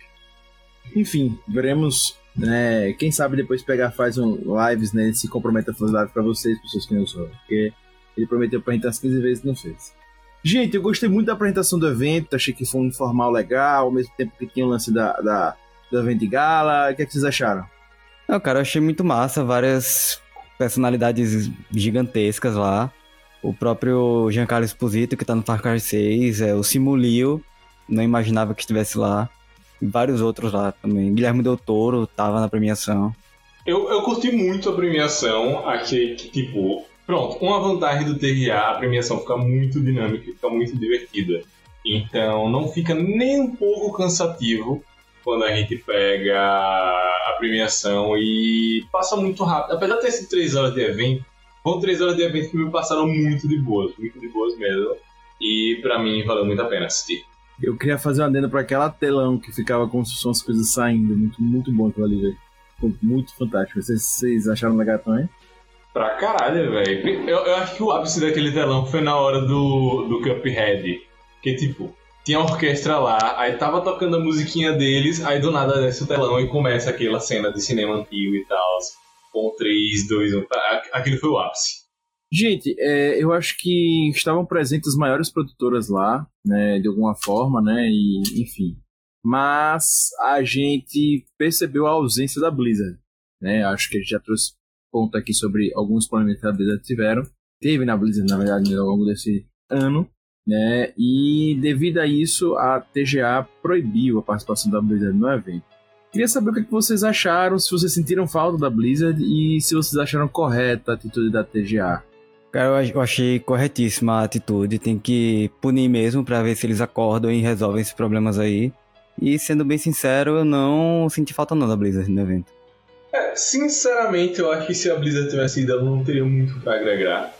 Enfim, veremos né? Quem sabe depois pegar, faz um lives, né? Se compromete a fazer live pra vocês, pessoas que não são. Porque ele prometeu pra gente as 15 vezes e não fez. Gente, eu gostei muito da apresentação do evento, achei que foi um informal legal, ao mesmo tempo que tinha o lance da, da, do evento gala. O que, é que vocês acharam? Não, cara, eu achei muito massa, várias personalidades gigantescas lá. O próprio Giancarlo Esposito, que tá no Far Cry 6, é, o Simulio, não imaginava que estivesse lá vários outros lá também. Guilherme Del Toro tava na premiação. Eu, eu curti muito a premiação, achei que, tipo, pronto, uma vantagem do TRA, a premiação fica muito dinâmica, fica muito divertida. Então não fica nem um pouco cansativo quando a gente pega a premiação e passa muito rápido. Apesar de ter sido três horas de evento, foram três horas de evento que me passaram muito de boas, muito de boas mesmo. E para mim valeu muito a pena assistir. Eu queria fazer uma adenda para aquela telão que ficava com as coisas saindo. Muito, muito bom aquilo ali, velho. Muito fantástico. Vocês, vocês acharam legal também? Pra caralho, velho. Eu, eu, acho que o ápice daquele telão foi na hora do, do Cuphead. Que tipo, tinha a orquestra lá, aí tava tocando a musiquinha deles, aí do nada desce o telão e começa aquela cena de cinema antigo e tal. Com 3, 2, 1. Aquilo foi o ápice. Gente, é, eu acho que estavam presentes as maiores produtoras lá, né, de alguma forma, né, e enfim. Mas a gente percebeu a ausência da Blizzard, né? Acho que a gente já trouxe ponto aqui sobre alguns problemas que a Blizzard tiveram. Teve na Blizzard, na verdade, ao longo desse ano, né? E devido a isso, a TGA proibiu a participação da Blizzard no evento. Queria saber o que vocês acharam, se vocês sentiram falta da Blizzard e se vocês acharam correta a atitude da TGA. Cara, eu achei corretíssima a atitude. Tem que punir mesmo para ver se eles acordam e resolvem esses problemas aí. E sendo bem sincero, eu não senti falta não da Blizzard no evento. É, sinceramente, eu acho que se a Blizzard tivesse ido, ela não teria muito para agregar.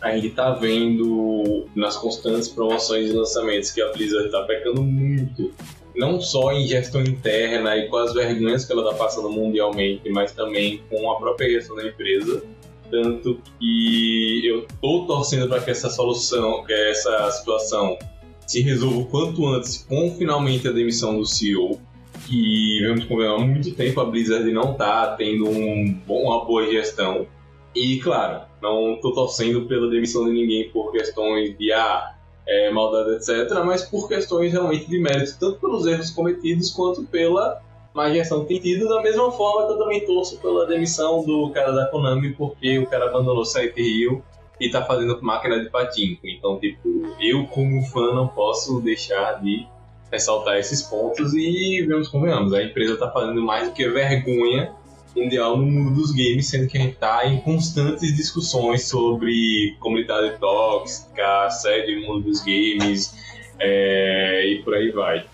A gente tá vendo nas constantes promoções e lançamentos que a Blizzard tá pecando muito. Não só em gestão interna e com as vergonhas que ela tá passando mundialmente, mas também com a própria gestão da empresa tanto que eu tô torcendo para que essa solução, que essa situação se resolva o quanto antes com finalmente a demissão do CEO. Que vemos como há muito tempo a Blizzard não tá tendo um bom, uma boa gestão. E claro, não tô torcendo pela demissão de ninguém por questões de ah, é, maldade, etc., mas por questões realmente de mérito, tanto pelos erros cometidos quanto pela má gestão que tem tido, da mesma forma que eu também torço pela demissão do cara da Konami, porque o cara abandonou Silent Hill e tá fazendo máquina de patinco. Então, tipo, eu como fã não posso deixar de ressaltar esses pontos e vemos como vamos. A empresa tá fazendo mais do que vergonha mundial no mundo dos games, sendo que a gente tá em constantes discussões sobre comunidade tóxica, assédio no mundo dos games é, e por aí vai.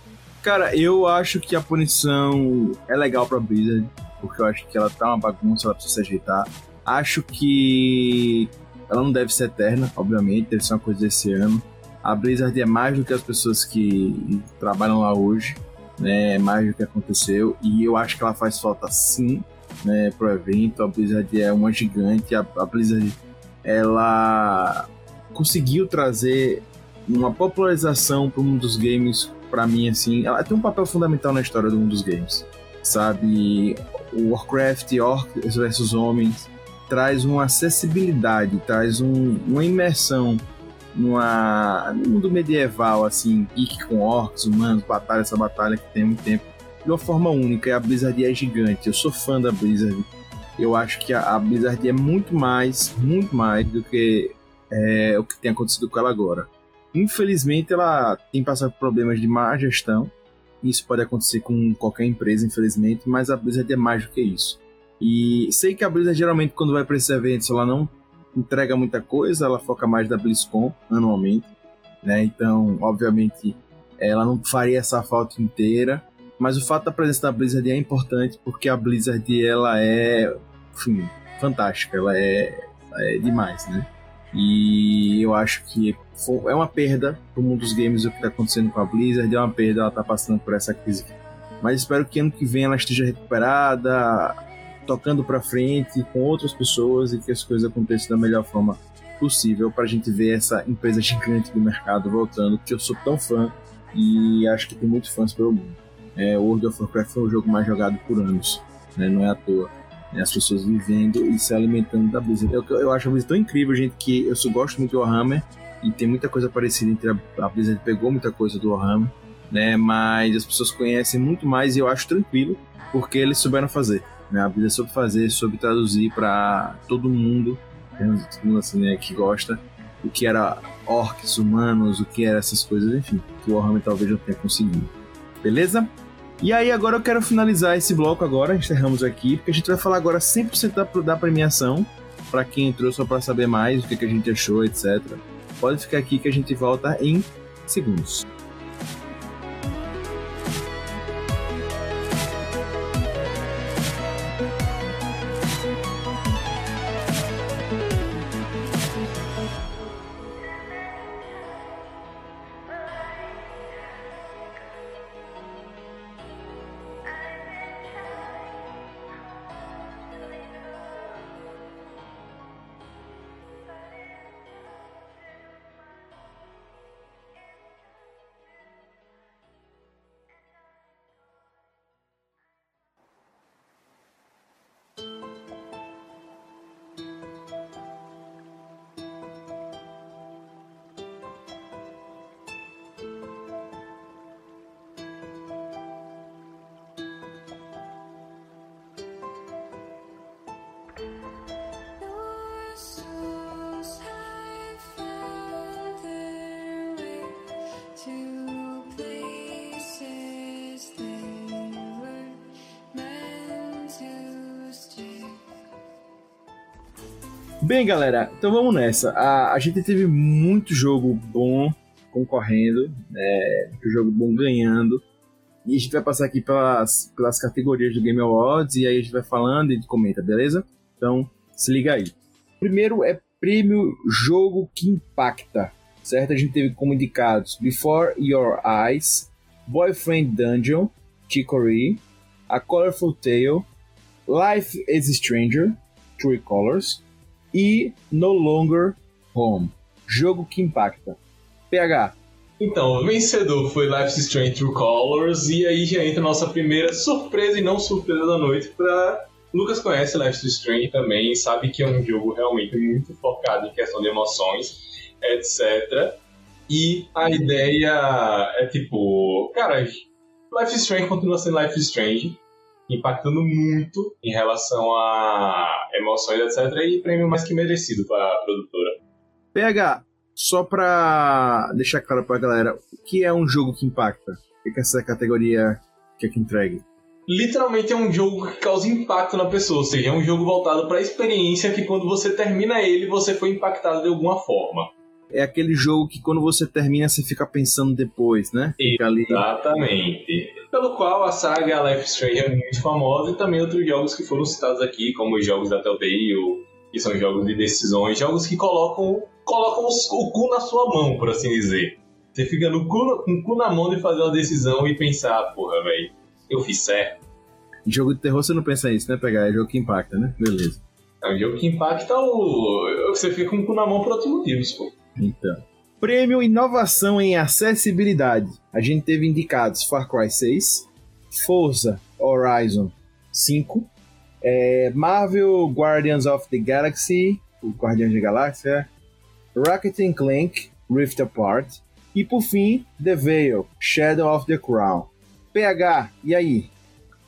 Cara, eu acho que a punição é legal pra Blizzard, porque eu acho que ela tá uma bagunça, ela precisa se ajeitar. Acho que ela não deve ser eterna, obviamente, deve ser uma coisa desse ano. A Blizzard é mais do que as pessoas que trabalham lá hoje, né? É mais do que aconteceu. E eu acho que ela faz falta sim, né, pro evento. A Blizzard é uma gigante. A, a Blizzard, ela conseguiu trazer uma popularização para um dos games para mim, assim, ela tem um papel fundamental na história do mundo dos games. Sabe, o Warcraft, Orcs versus Homens, traz uma acessibilidade, traz um, uma imersão numa, mundo medieval, assim, geek com orcs, humanos, batalha, essa batalha que tem muito tempo, de uma forma única. E a Blizzard é gigante. Eu sou fã da Blizzard. Eu acho que a, a Blizzard é muito mais, muito mais do que é, o que tem acontecido com ela agora. Infelizmente, ela tem passado por problemas de má gestão. Isso pode acontecer com qualquer empresa, infelizmente, mas a Blizzard é mais do que isso. E sei que a Blizzard geralmente, quando vai para esses eventos, ela não entrega muita coisa, ela foca mais da BlizzCon anualmente, né? Então, obviamente, ela não faria essa falta inteira, mas o fato da presença da Blizzard é importante porque a Blizzard ela é, enfim, fantástica, ela é, é demais, né? E eu acho que é uma perda pro mundo dos games o que está acontecendo com a Blizzard, é uma perda, ela está passando por essa crise. Mas espero que ano que vem ela esteja recuperada, tocando para frente com outras pessoas e que as coisas aconteçam da melhor forma possível para a gente ver essa empresa gigante do mercado voltando, que eu sou tão fã e acho que tem muitos fãs pelo mundo. É, World of Warcraft foi o jogo mais jogado por anos, né? não é à toa né, as pessoas vivendo e se alimentando da Blizzard. Eu, eu acho a Blizzard tão incrível, gente, que eu só gosto muito do Warhammer e tem muita coisa parecida entre a, a Blizzard pegou muita coisa do Warhammer, né? Mas as pessoas conhecem muito mais e eu acho tranquilo porque eles souberam fazer. Né? A Blizzard soube fazer, soube traduzir para todo mundo, assim, né, que gosta o que era orcs, humanos, o que era essas coisas, enfim, que o Warhammer talvez não tenha conseguido. Beleza? E aí agora eu quero finalizar esse bloco agora, encerramos aqui, porque a gente vai falar agora 100% da, da premiação, para quem entrou só para saber mais o que, que a gente achou, etc. Pode ficar aqui que a gente volta em segundos. Bem, galera, então vamos nessa. A, a gente teve muito jogo bom concorrendo, muito jogo bom ganhando. E a gente vai passar aqui pelas, pelas categorias do Game Awards e aí a gente vai falando e comenta, beleza? Então, se liga aí. Primeiro é prêmio Jogo que Impacta, certo? A gente teve como indicados Before Your Eyes, Boyfriend Dungeon, Chicory, A Colorful Tale, Life is Stranger, True Colors e No Longer Home. Jogo que impacta. PH. Então, o vencedor foi Life is Strange True Colors e aí já entra a nossa primeira surpresa e não surpresa da noite para Lucas conhece Life is Strange também, sabe que é um jogo realmente muito focado em questão de emoções, etc. E a ideia é tipo, cara, Life is Strange continua sendo Life is Strange, impactando muito em relação a emoções, etc. E prêmio mais que merecido para a produtora. PH, só pra deixar claro pra galera, o que é um jogo que impacta? O que é essa categoria que é que entregue? Literalmente é um jogo que causa impacto na pessoa, ou seja, é um jogo voltado para a experiência que quando você termina ele, você foi impactado de alguma forma. É aquele jogo que quando você termina, você fica pensando depois, né? Fica ali... Pelo qual a saga Life Strange é muito famosa e também outros jogos que foram citados aqui, como os jogos da Telltale, que são jogos de decisões, jogos que colocam, colocam o cu na sua mão, por assim dizer. Você fica no cu, com o cu na mão de fazer uma decisão e pensar, porra, velho, eu fiz certo. Jogo de terror você não pensa isso, né? Pegar é jogo que impacta, né? Beleza. É um jogo que impacta o. Você fica com o cu na mão por outros motivos, pô. Então. Prêmio Inovação em Acessibilidade. A gente teve indicados Far Cry 6, Forza Horizon 5, é, Marvel Guardians of the Galaxy, o Guardiões da Galáxia, Rocket Clank Rift Apart e por fim The Veil Shadow of the Crown. PH, e aí?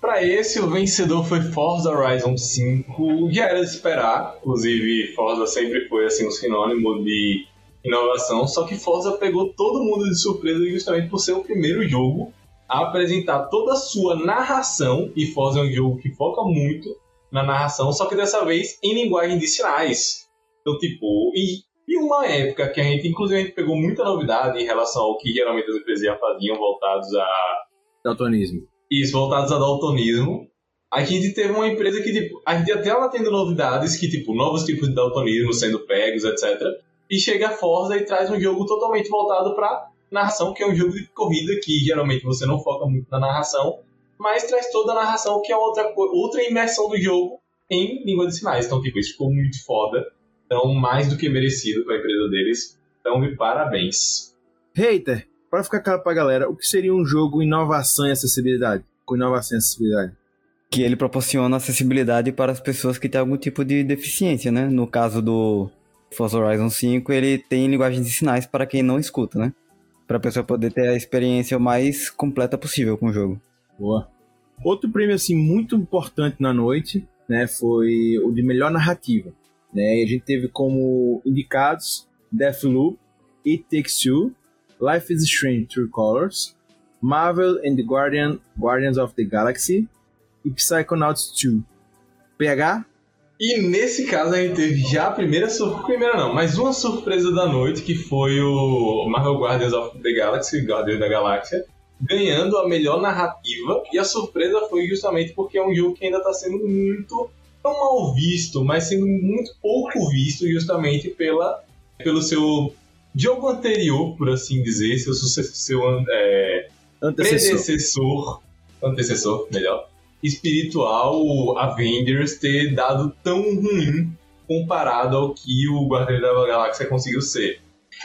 Para esse, o vencedor foi Forza Horizon 5. Já era de esperar, inclusive Forza sempre foi assim um sinônimo de inovação, só que Forza pegou todo mundo de surpresa justamente por ser o primeiro jogo a apresentar toda a sua narração, e Forza é um jogo que foca muito na narração, só que dessa vez em linguagem de sinais. Então, tipo, e, e uma época que a gente, inclusive, a gente pegou muita novidade em relação ao que geralmente as empresas já faziam voltados a. Daltonismo. Isso, voltados a daltonismo. A gente teve uma empresa que, tipo, a gente até ela tendo novidades, que, tipo, novos tipos de daltonismo sendo pegos, etc. E chega a Forza e traz um jogo totalmente voltado para narração, que é um jogo de corrida que geralmente você não foca muito na narração, mas traz toda a narração, que é outra, outra imersão do jogo em língua de sinais. Então, tipo, isso ficou muito foda. Então, mais do que merecido para a empresa deles. Então, me parabéns. Hater, para ficar claro pra galera, o que seria um jogo inovação e acessibilidade? Com inovação e acessibilidade? Que ele proporciona acessibilidade para as pessoas que têm algum tipo de deficiência, né? No caso do Forza Horizon 5, ele tem linguagem de sinais para quem não escuta, né? Para a pessoa poder ter a experiência mais completa possível com o jogo. Boa. Outro prêmio assim muito importante na noite, né, foi o de melhor narrativa, né? E a gente teve como indicados Deathloop, It Takes Two, Life is Strange True Colors, Marvel and the Guardian, Guardians of the Galaxy e Psychonauts 2. PH? E nesse caso a gente teve já a primeira surpresa, primeira não, mas uma surpresa da noite que foi o Marvel Guardians of the Galaxy, Guardiões da Galáxia, ganhando a melhor narrativa. E a surpresa foi justamente porque é um jogo que ainda está sendo muito não mal visto, mas sendo muito pouco visto justamente pela, pelo seu jogo anterior, por assim dizer, seu, seu é, Antecessor. predecessor, antecessor, melhor, espiritual, Avengers, ter dado tão ruim comparado ao que o Guardião da Galáxia conseguiu ser.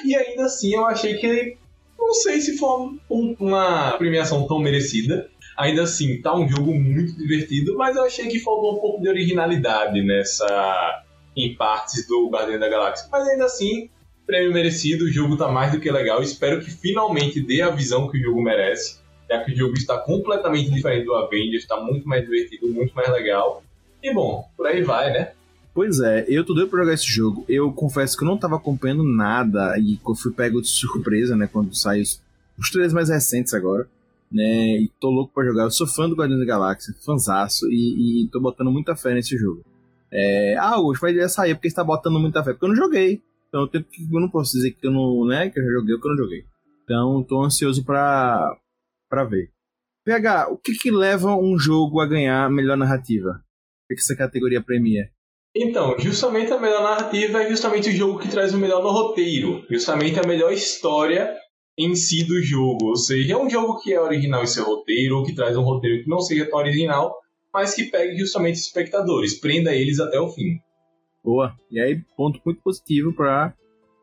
E ainda assim eu achei que não sei se foi um- uma premiação tão merecida. Ainda assim, tá um jogo muito divertido, mas eu achei que faltou um pouco de originalidade nessa. em partes do Guardião da Galáxia. Mas ainda assim, prêmio merecido, o jogo tá mais do que legal. Espero que finalmente dê a visão que o jogo merece. Já que o jogo está completamente diferente do Avengers, está muito mais divertido, muito mais legal. E bom, por aí vai, né? Pois é, eu tô doido pra jogar esse jogo. Eu confesso que eu não tava acompanhando nada e fui pego de surpresa, né, quando saiu os, os trailers mais recentes agora, né, e tô louco pra jogar. Eu sou fã do Guardiões da Galáxia, fanzaço, e, e tô botando muita fé nesse jogo. É, ah, o Spider ia sair porque está botando muita fé. Porque eu não joguei. Então eu, tenho eu não posso dizer que eu não, né, que eu já joguei ou que eu não joguei. Então tô ansioso pra, pra ver. PH, o que que leva um jogo a ganhar melhor narrativa? O que, que essa categoria premia? Então, justamente a melhor narrativa é justamente o jogo que traz o melhor no roteiro. Justamente a melhor história em si do jogo. Ou seja, é um jogo que é original em seu roteiro, ou que traz um roteiro que não seja tão original, mas que pegue justamente os espectadores, prenda eles até o fim. Boa. E aí, ponto muito positivo para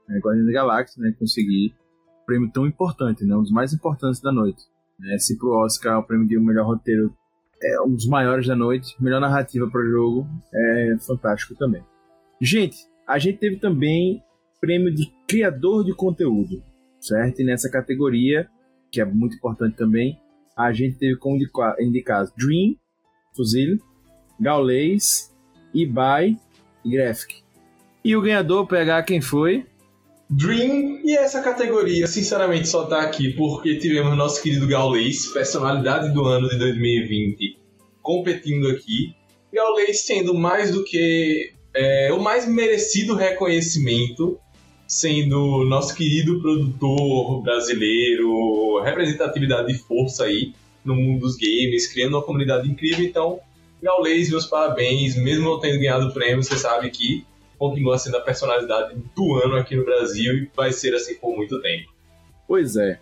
né, Guardiões da Galáxia, né, conseguir um prêmio tão importante, né, um dos mais importantes da noite. Né, se pro Oscar o prêmio de melhor roteiro é um dos maiores da noite, melhor narrativa para o jogo, é fantástico também. Gente, a gente teve também prêmio de criador de conteúdo, certo? E nessa categoria, que é muito importante também, a gente teve como indicados Dream, Fuzil, Gaules, Ibai e Graphic. E o ganhador pegar quem foi? Dream e essa categoria, sinceramente, só tá aqui porque tivemos nosso querido Gaules, personalidade do ano de 2020, competindo aqui. Gaules sendo mais do que é, o mais merecido reconhecimento, sendo nosso querido produtor brasileiro, representatividade de força aí no mundo dos games, criando uma comunidade incrível. Então, Gaules, meus parabéns, mesmo não tendo ganhado o prêmio, você sabe que continua sendo a personalidade do ano aqui no Brasil e vai ser assim por muito tempo. Pois é.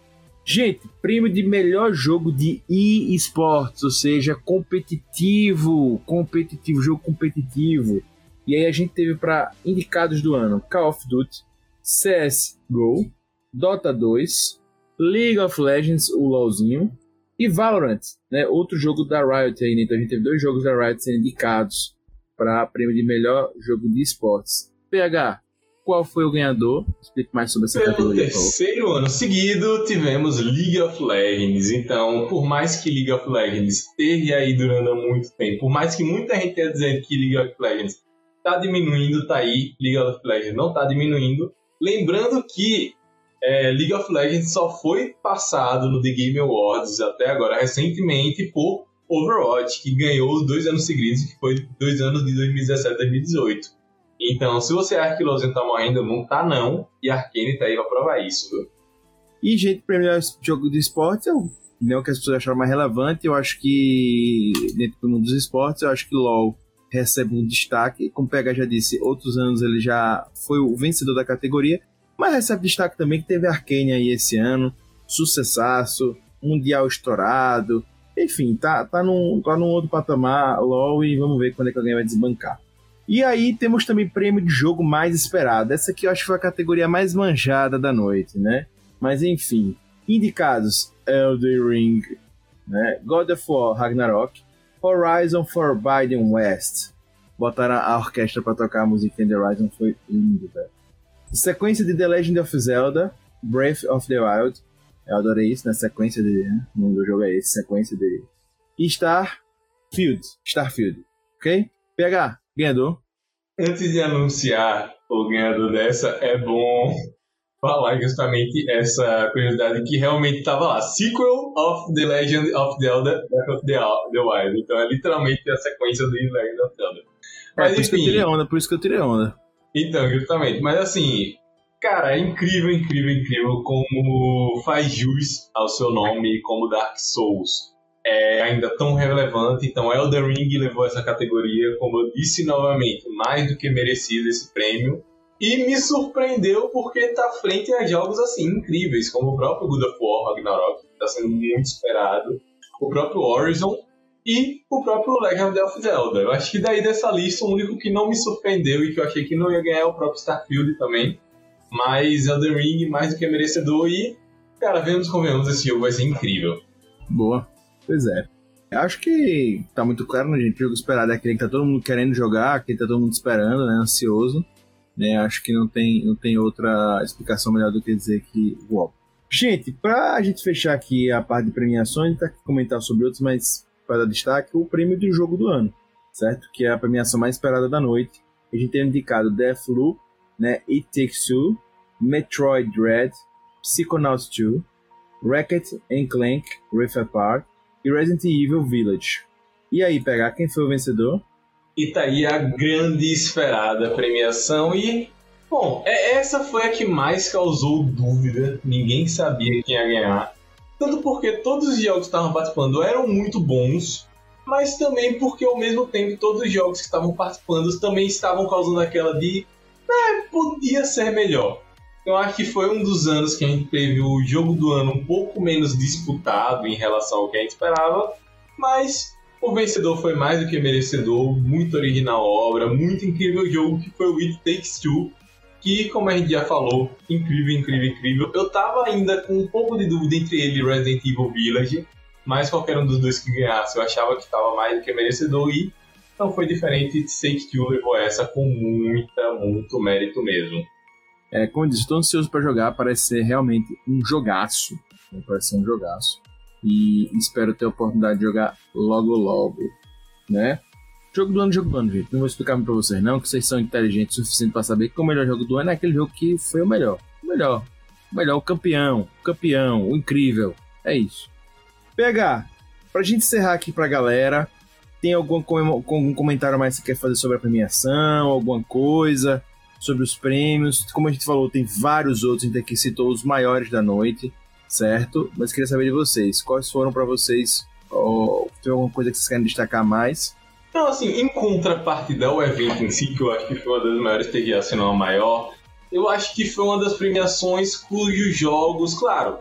Gente, prêmio de melhor jogo de e-sports, ou seja, competitivo, competitivo, jogo competitivo. E aí a gente teve para indicados do ano Call of Duty, CSGO, Dota 2, League of Legends, o LoLzinho, e Valorant, né? Outro jogo da Riot aí, né? Então a gente teve dois jogos da Riot sendo indicados para prêmio de melhor jogo de esportes. PH, qual foi o ganhador? Explique mais sobre essa Pelo categoria. terceiro ano seguido, tivemos League of Legends. Então, por mais que League of Legends esteja aí durando muito tempo, por mais que muita gente tenha dizendo que League of Legends está diminuindo, tá aí, League of Legends não está diminuindo. Lembrando que é, League of Legends só foi passado no The Game Awards até agora, recentemente, por Overwatch, que ganhou dois anos seguidos, que foi dois anos de 2017 e 2018. Então, se você acha que LoLzinho tá morrendo, não tá não, e Arkane tá aí pra provar isso. E, gente, para melhor jogo de esportes, eu, não que as pessoas acharam mais relevante, eu acho que, dentro do mundo dos esportes, eu acho que LoL recebe um destaque. Como o PH já disse, outros anos ele já foi o vencedor da categoria, mas recebe destaque também que teve Arkane aí esse ano, sucessaço, mundial estourado, enfim, tá, tá, num, tá num outro patamar LOL e vamos ver quando é que alguém vai desbancar. E aí temos também prêmio de jogo mais esperado. Essa aqui eu acho que foi a categoria mais manjada da noite, né? Mas enfim, indicados Elden Ring, né? God of War Ragnarok, Horizon Forbidden West. Botaram a orquestra para tocar a música de Horizon, foi lindo, velho. Sequência de The Legend of Zelda, Breath of the Wild, eu adorei isso, na né? sequência de. Né? O nome do jogo é esse, sequência de. Starfield. Starfield. Ok? PH, ganhador. Antes de anunciar o ganhador dessa, é bom falar justamente essa curiosidade que realmente estava lá. Sequel of The Legend of Zelda Breath of the, the Wild. Então é literalmente a sequência do Legend of Zelda. Mas, é, por enfim, isso que eu tirei onda, por isso que eu tirei onda. Então, justamente. Mas assim, Cara, é incrível, incrível, incrível como faz jus ao seu nome como Dark Souls. É ainda tão relevante, então Elden Ring levou essa categoria, como eu disse novamente, mais do que merecido esse prêmio. E me surpreendeu porque está frente a jogos assim incríveis, como o próprio God of War Ragnarok, que está sendo muito esperado, o próprio Horizon e o próprio Legend of Zelda. Eu acho que daí dessa lista, o único que não me surpreendeu e que eu achei que não ia ganhar é o próprio Starfield também. Mas Elden Ring mais do que merecedor e, cara, vemos como vemos, esse jogo vai ser incrível. Boa. Pois é. Acho que tá muito claro, né, gente? O jogo esperado é aquele que tá todo mundo querendo jogar, aquele que tá todo mundo esperando, né? Ansioso. Né? Acho que não tem, não tem outra explicação melhor do que dizer que uau. Gente, pra gente fechar aqui a parte de premiações, tá aqui comentar sobre outros, mas para dar destaque, o prêmio do jogo do ano, certo? Que é a premiação mais esperada da noite. A gente tem indicado Deathloop, né? It Takes Two, Metroid Dread, Psychonauts 2, Racket and Clank Rift Apart e Resident Evil Village. E aí, pegar quem foi o vencedor? E tá aí a grande esperada premiação e Bom, é, essa foi a que mais causou dúvida. Ninguém sabia quem ia ganhar. Tanto porque todos os jogos que estavam participando eram muito bons, mas também porque ao mesmo tempo todos os jogos que estavam participando também estavam causando aquela de é, podia ser melhor. Eu acho que foi um dos anos que a gente teve o jogo do ano um pouco menos disputado em relação ao que a gente esperava, mas o vencedor foi mais do que merecedor, muito original obra, muito incrível jogo que foi o It Takes Two, que, como a gente já falou, incrível, incrível, incrível. Eu tava ainda com um pouco de dúvida entre ele e Resident Evil Village, mas qualquer um dos dois que ganhasse eu achava que tava mais do que merecedor e não foi diferente. Take Two levou essa com muita, muito mérito mesmo. É, como eu disse, estou ansioso para jogar, parece ser realmente um jogaço. Né? Parece ser um jogaço. E espero ter a oportunidade de jogar logo logo, né? Jogo do ano, jogo do ano, gente. Não vou explicar pra vocês, não, que vocês são inteligentes o suficiente para saber que o melhor jogo do ano é aquele jogo que foi o melhor. O melhor. O melhor, o campeão. O campeão, o incrível. É isso. PH, pra gente encerrar aqui pra galera, tem algum, algum comentário mais que você quer fazer sobre a premiação? Alguma coisa sobre os prêmios? Como a gente falou, tem vários outros, a gente aqui citou os maiores da noite, certo? Mas queria saber de vocês. Quais foram para vocês? Ou tem alguma coisa que vocês querem destacar mais? Então, assim, em contrapartida ao evento em si, que eu acho que foi uma das maiores TGA, se não a maior, eu acho que foi uma das premiações cujos jogos, claro,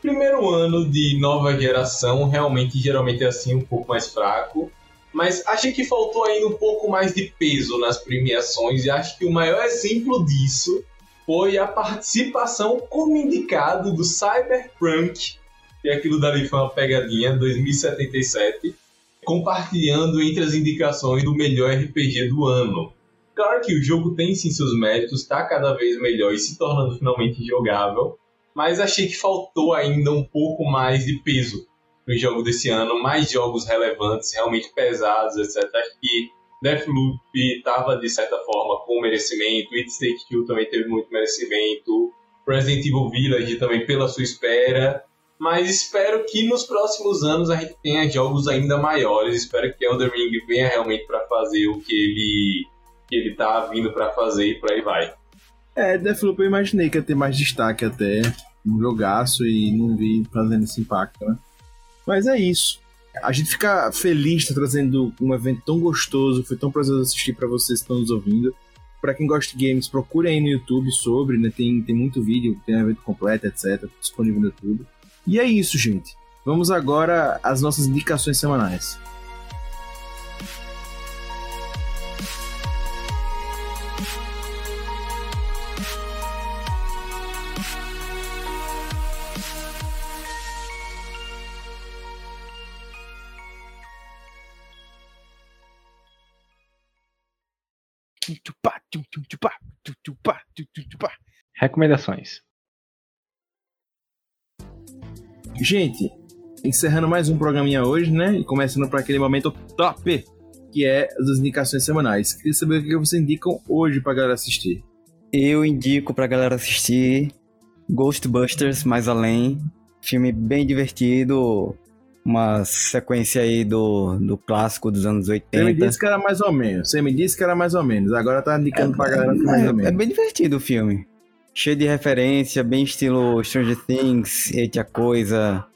primeiro ano de nova geração, realmente, geralmente é assim, um pouco mais fraco, mas achei que faltou ainda um pouco mais de peso nas premiações, e acho que o maior exemplo disso foi a participação como indicado do Cyberpunk, e aquilo dali foi uma pegadinha, 2077, compartilhando entre as indicações do melhor RPG do ano. Claro que o jogo tem sim seus méritos, está cada vez melhor e se tornando finalmente jogável, mas achei que faltou ainda um pouco mais de peso no jogo desse ano, mais jogos relevantes, realmente pesados, etc. Acho que Deathloop estava de certa forma com merecimento, It Take Two também teve muito merecimento, Resident Evil Village também pela sua espera, mas espero que nos próximos anos a gente tenha jogos ainda maiores. Espero que Elden Ring venha realmente para fazer o que ele que ele tá vindo para fazer e por aí vai. É, Deathloop eu imaginei que ia ter mais destaque até, um jogaço e não vi fazendo esse impacto, né? Mas é isso. A gente fica feliz de trazendo um evento tão gostoso, foi tão prazeroso assistir para vocês que estão nos ouvindo. Para quem gosta de games, procure aí no YouTube sobre, né? Tem, tem muito vídeo, tem evento completo, etc. disponível no YouTube. E é isso, gente. Vamos agora às nossas indicações semanais. Recomendações. Gente, encerrando mais um programinha hoje, né? E começando para aquele momento top, que é as indicações semanais. Queria saber o que vocês indicam hoje pra galera assistir. Eu indico pra galera assistir Ghostbusters Mais Além. Filme bem divertido. Uma sequência aí do, do clássico dos anos 80. Você me disse que era mais ou menos. Você me disse que era mais ou menos. Agora tá indicando é, pra galera que é mais ou menos. É bem divertido o filme cheio de referência, bem estilo Stranger Things, Eita Coisa.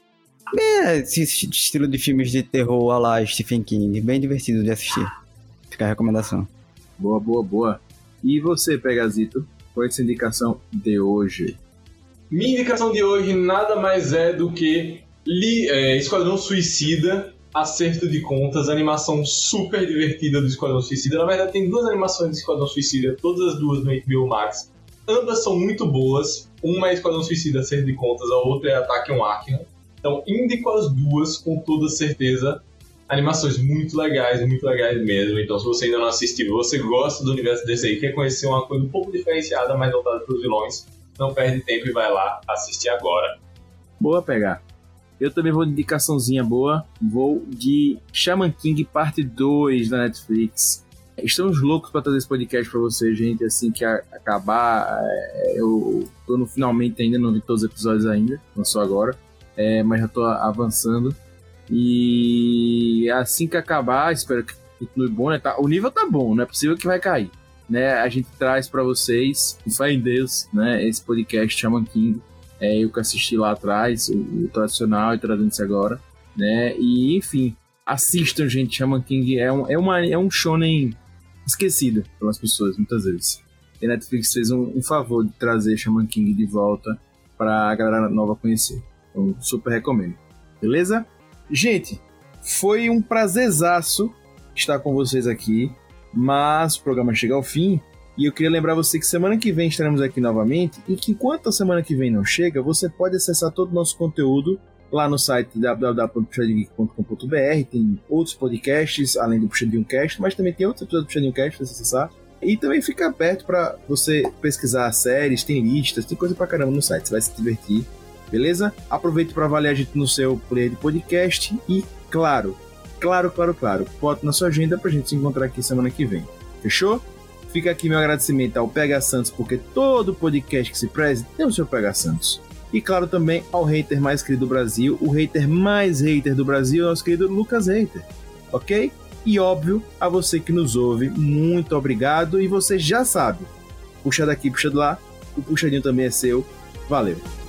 Bem, esse estilo de filmes de terror a lá Stephen King. Bem divertido de assistir. Fica a recomendação. Boa, boa, boa. E você, Pegazito? Qual é a sua indicação de hoje? Minha indicação de hoje nada mais é do que Li, é, Esquadrão Suicida, Acerto de Contas, animação super divertida do Esquadrão Suicida. Na verdade, tem duas animações do Esquadrão Suicida, todas as duas no HBO Max. Ambas são muito boas. Uma é Esquadrão Suicida, Ser de Contas, a outra é Ataque um Arkham. Então, indico as duas com toda certeza. Animações muito legais, muito legais mesmo. Então, se você ainda não assistiu, você gosta do universo desse aí, quer conhecer uma coisa um pouco diferenciada, mais voltada para os vilões, não perde tempo e vai lá assistir agora. Boa pegar. Eu também vou de indicaçãozinha boa. Vou de Shaman King Parte 2 da Netflix. Estamos loucos para trazer esse podcast para você, gente. Assim que acabar, é, eu tô no finalmente ainda, não vi todos os episódios ainda, não só agora, é, mas já tô avançando. E assim que acabar, espero que continue bom, né? Tá, o nível tá bom, não é possível que vai cair. Né, a gente traz para vocês, com fé em Deus, né, esse podcast Shaman King, é, eu que assisti lá atrás, o, o tradicional e trazendo isso agora, né, e enfim, assistam, gente, Shaman King é um, é uma, é um shonen esquecido pelas pessoas, muitas vezes. E a Netflix fez um, um favor de trazer Shaman King de volta para a galera nova conhecer. Então, super recomendo. Beleza? Gente, foi um prazerzaço estar com vocês aqui, mas o programa chega ao fim e eu queria lembrar você que semana que vem estaremos aqui novamente e que enquanto a semana que vem não chega, você pode acessar todo o nosso conteúdo lá no site www.puxadingeek.com.br. Tem outros podcasts além do Puxadinho Cast, mas também tem outros episódios do Puxadinho Cast para acessar. E também fica aberto para você pesquisar séries, tem listas, tem coisa pra caramba no site, você vai se divertir, beleza? Aproveite para avaliar a gente no seu player de podcast e, claro, claro, claro, claro, bote na sua agenda pra gente se encontrar aqui semana que vem. Fechou? Fica aqui meu agradecimento ao PH Santos, porque todo podcast que se preze tem o seu PH Santos. E claro também ao hater mais querido do Brasil, o hater mais hater do Brasil, nosso querido Lucas Hater. Ok? E óbvio, a você que nos ouve, muito obrigado. E você já sabe, puxa daqui, puxa de lá, o puxadinho também é seu. Valeu!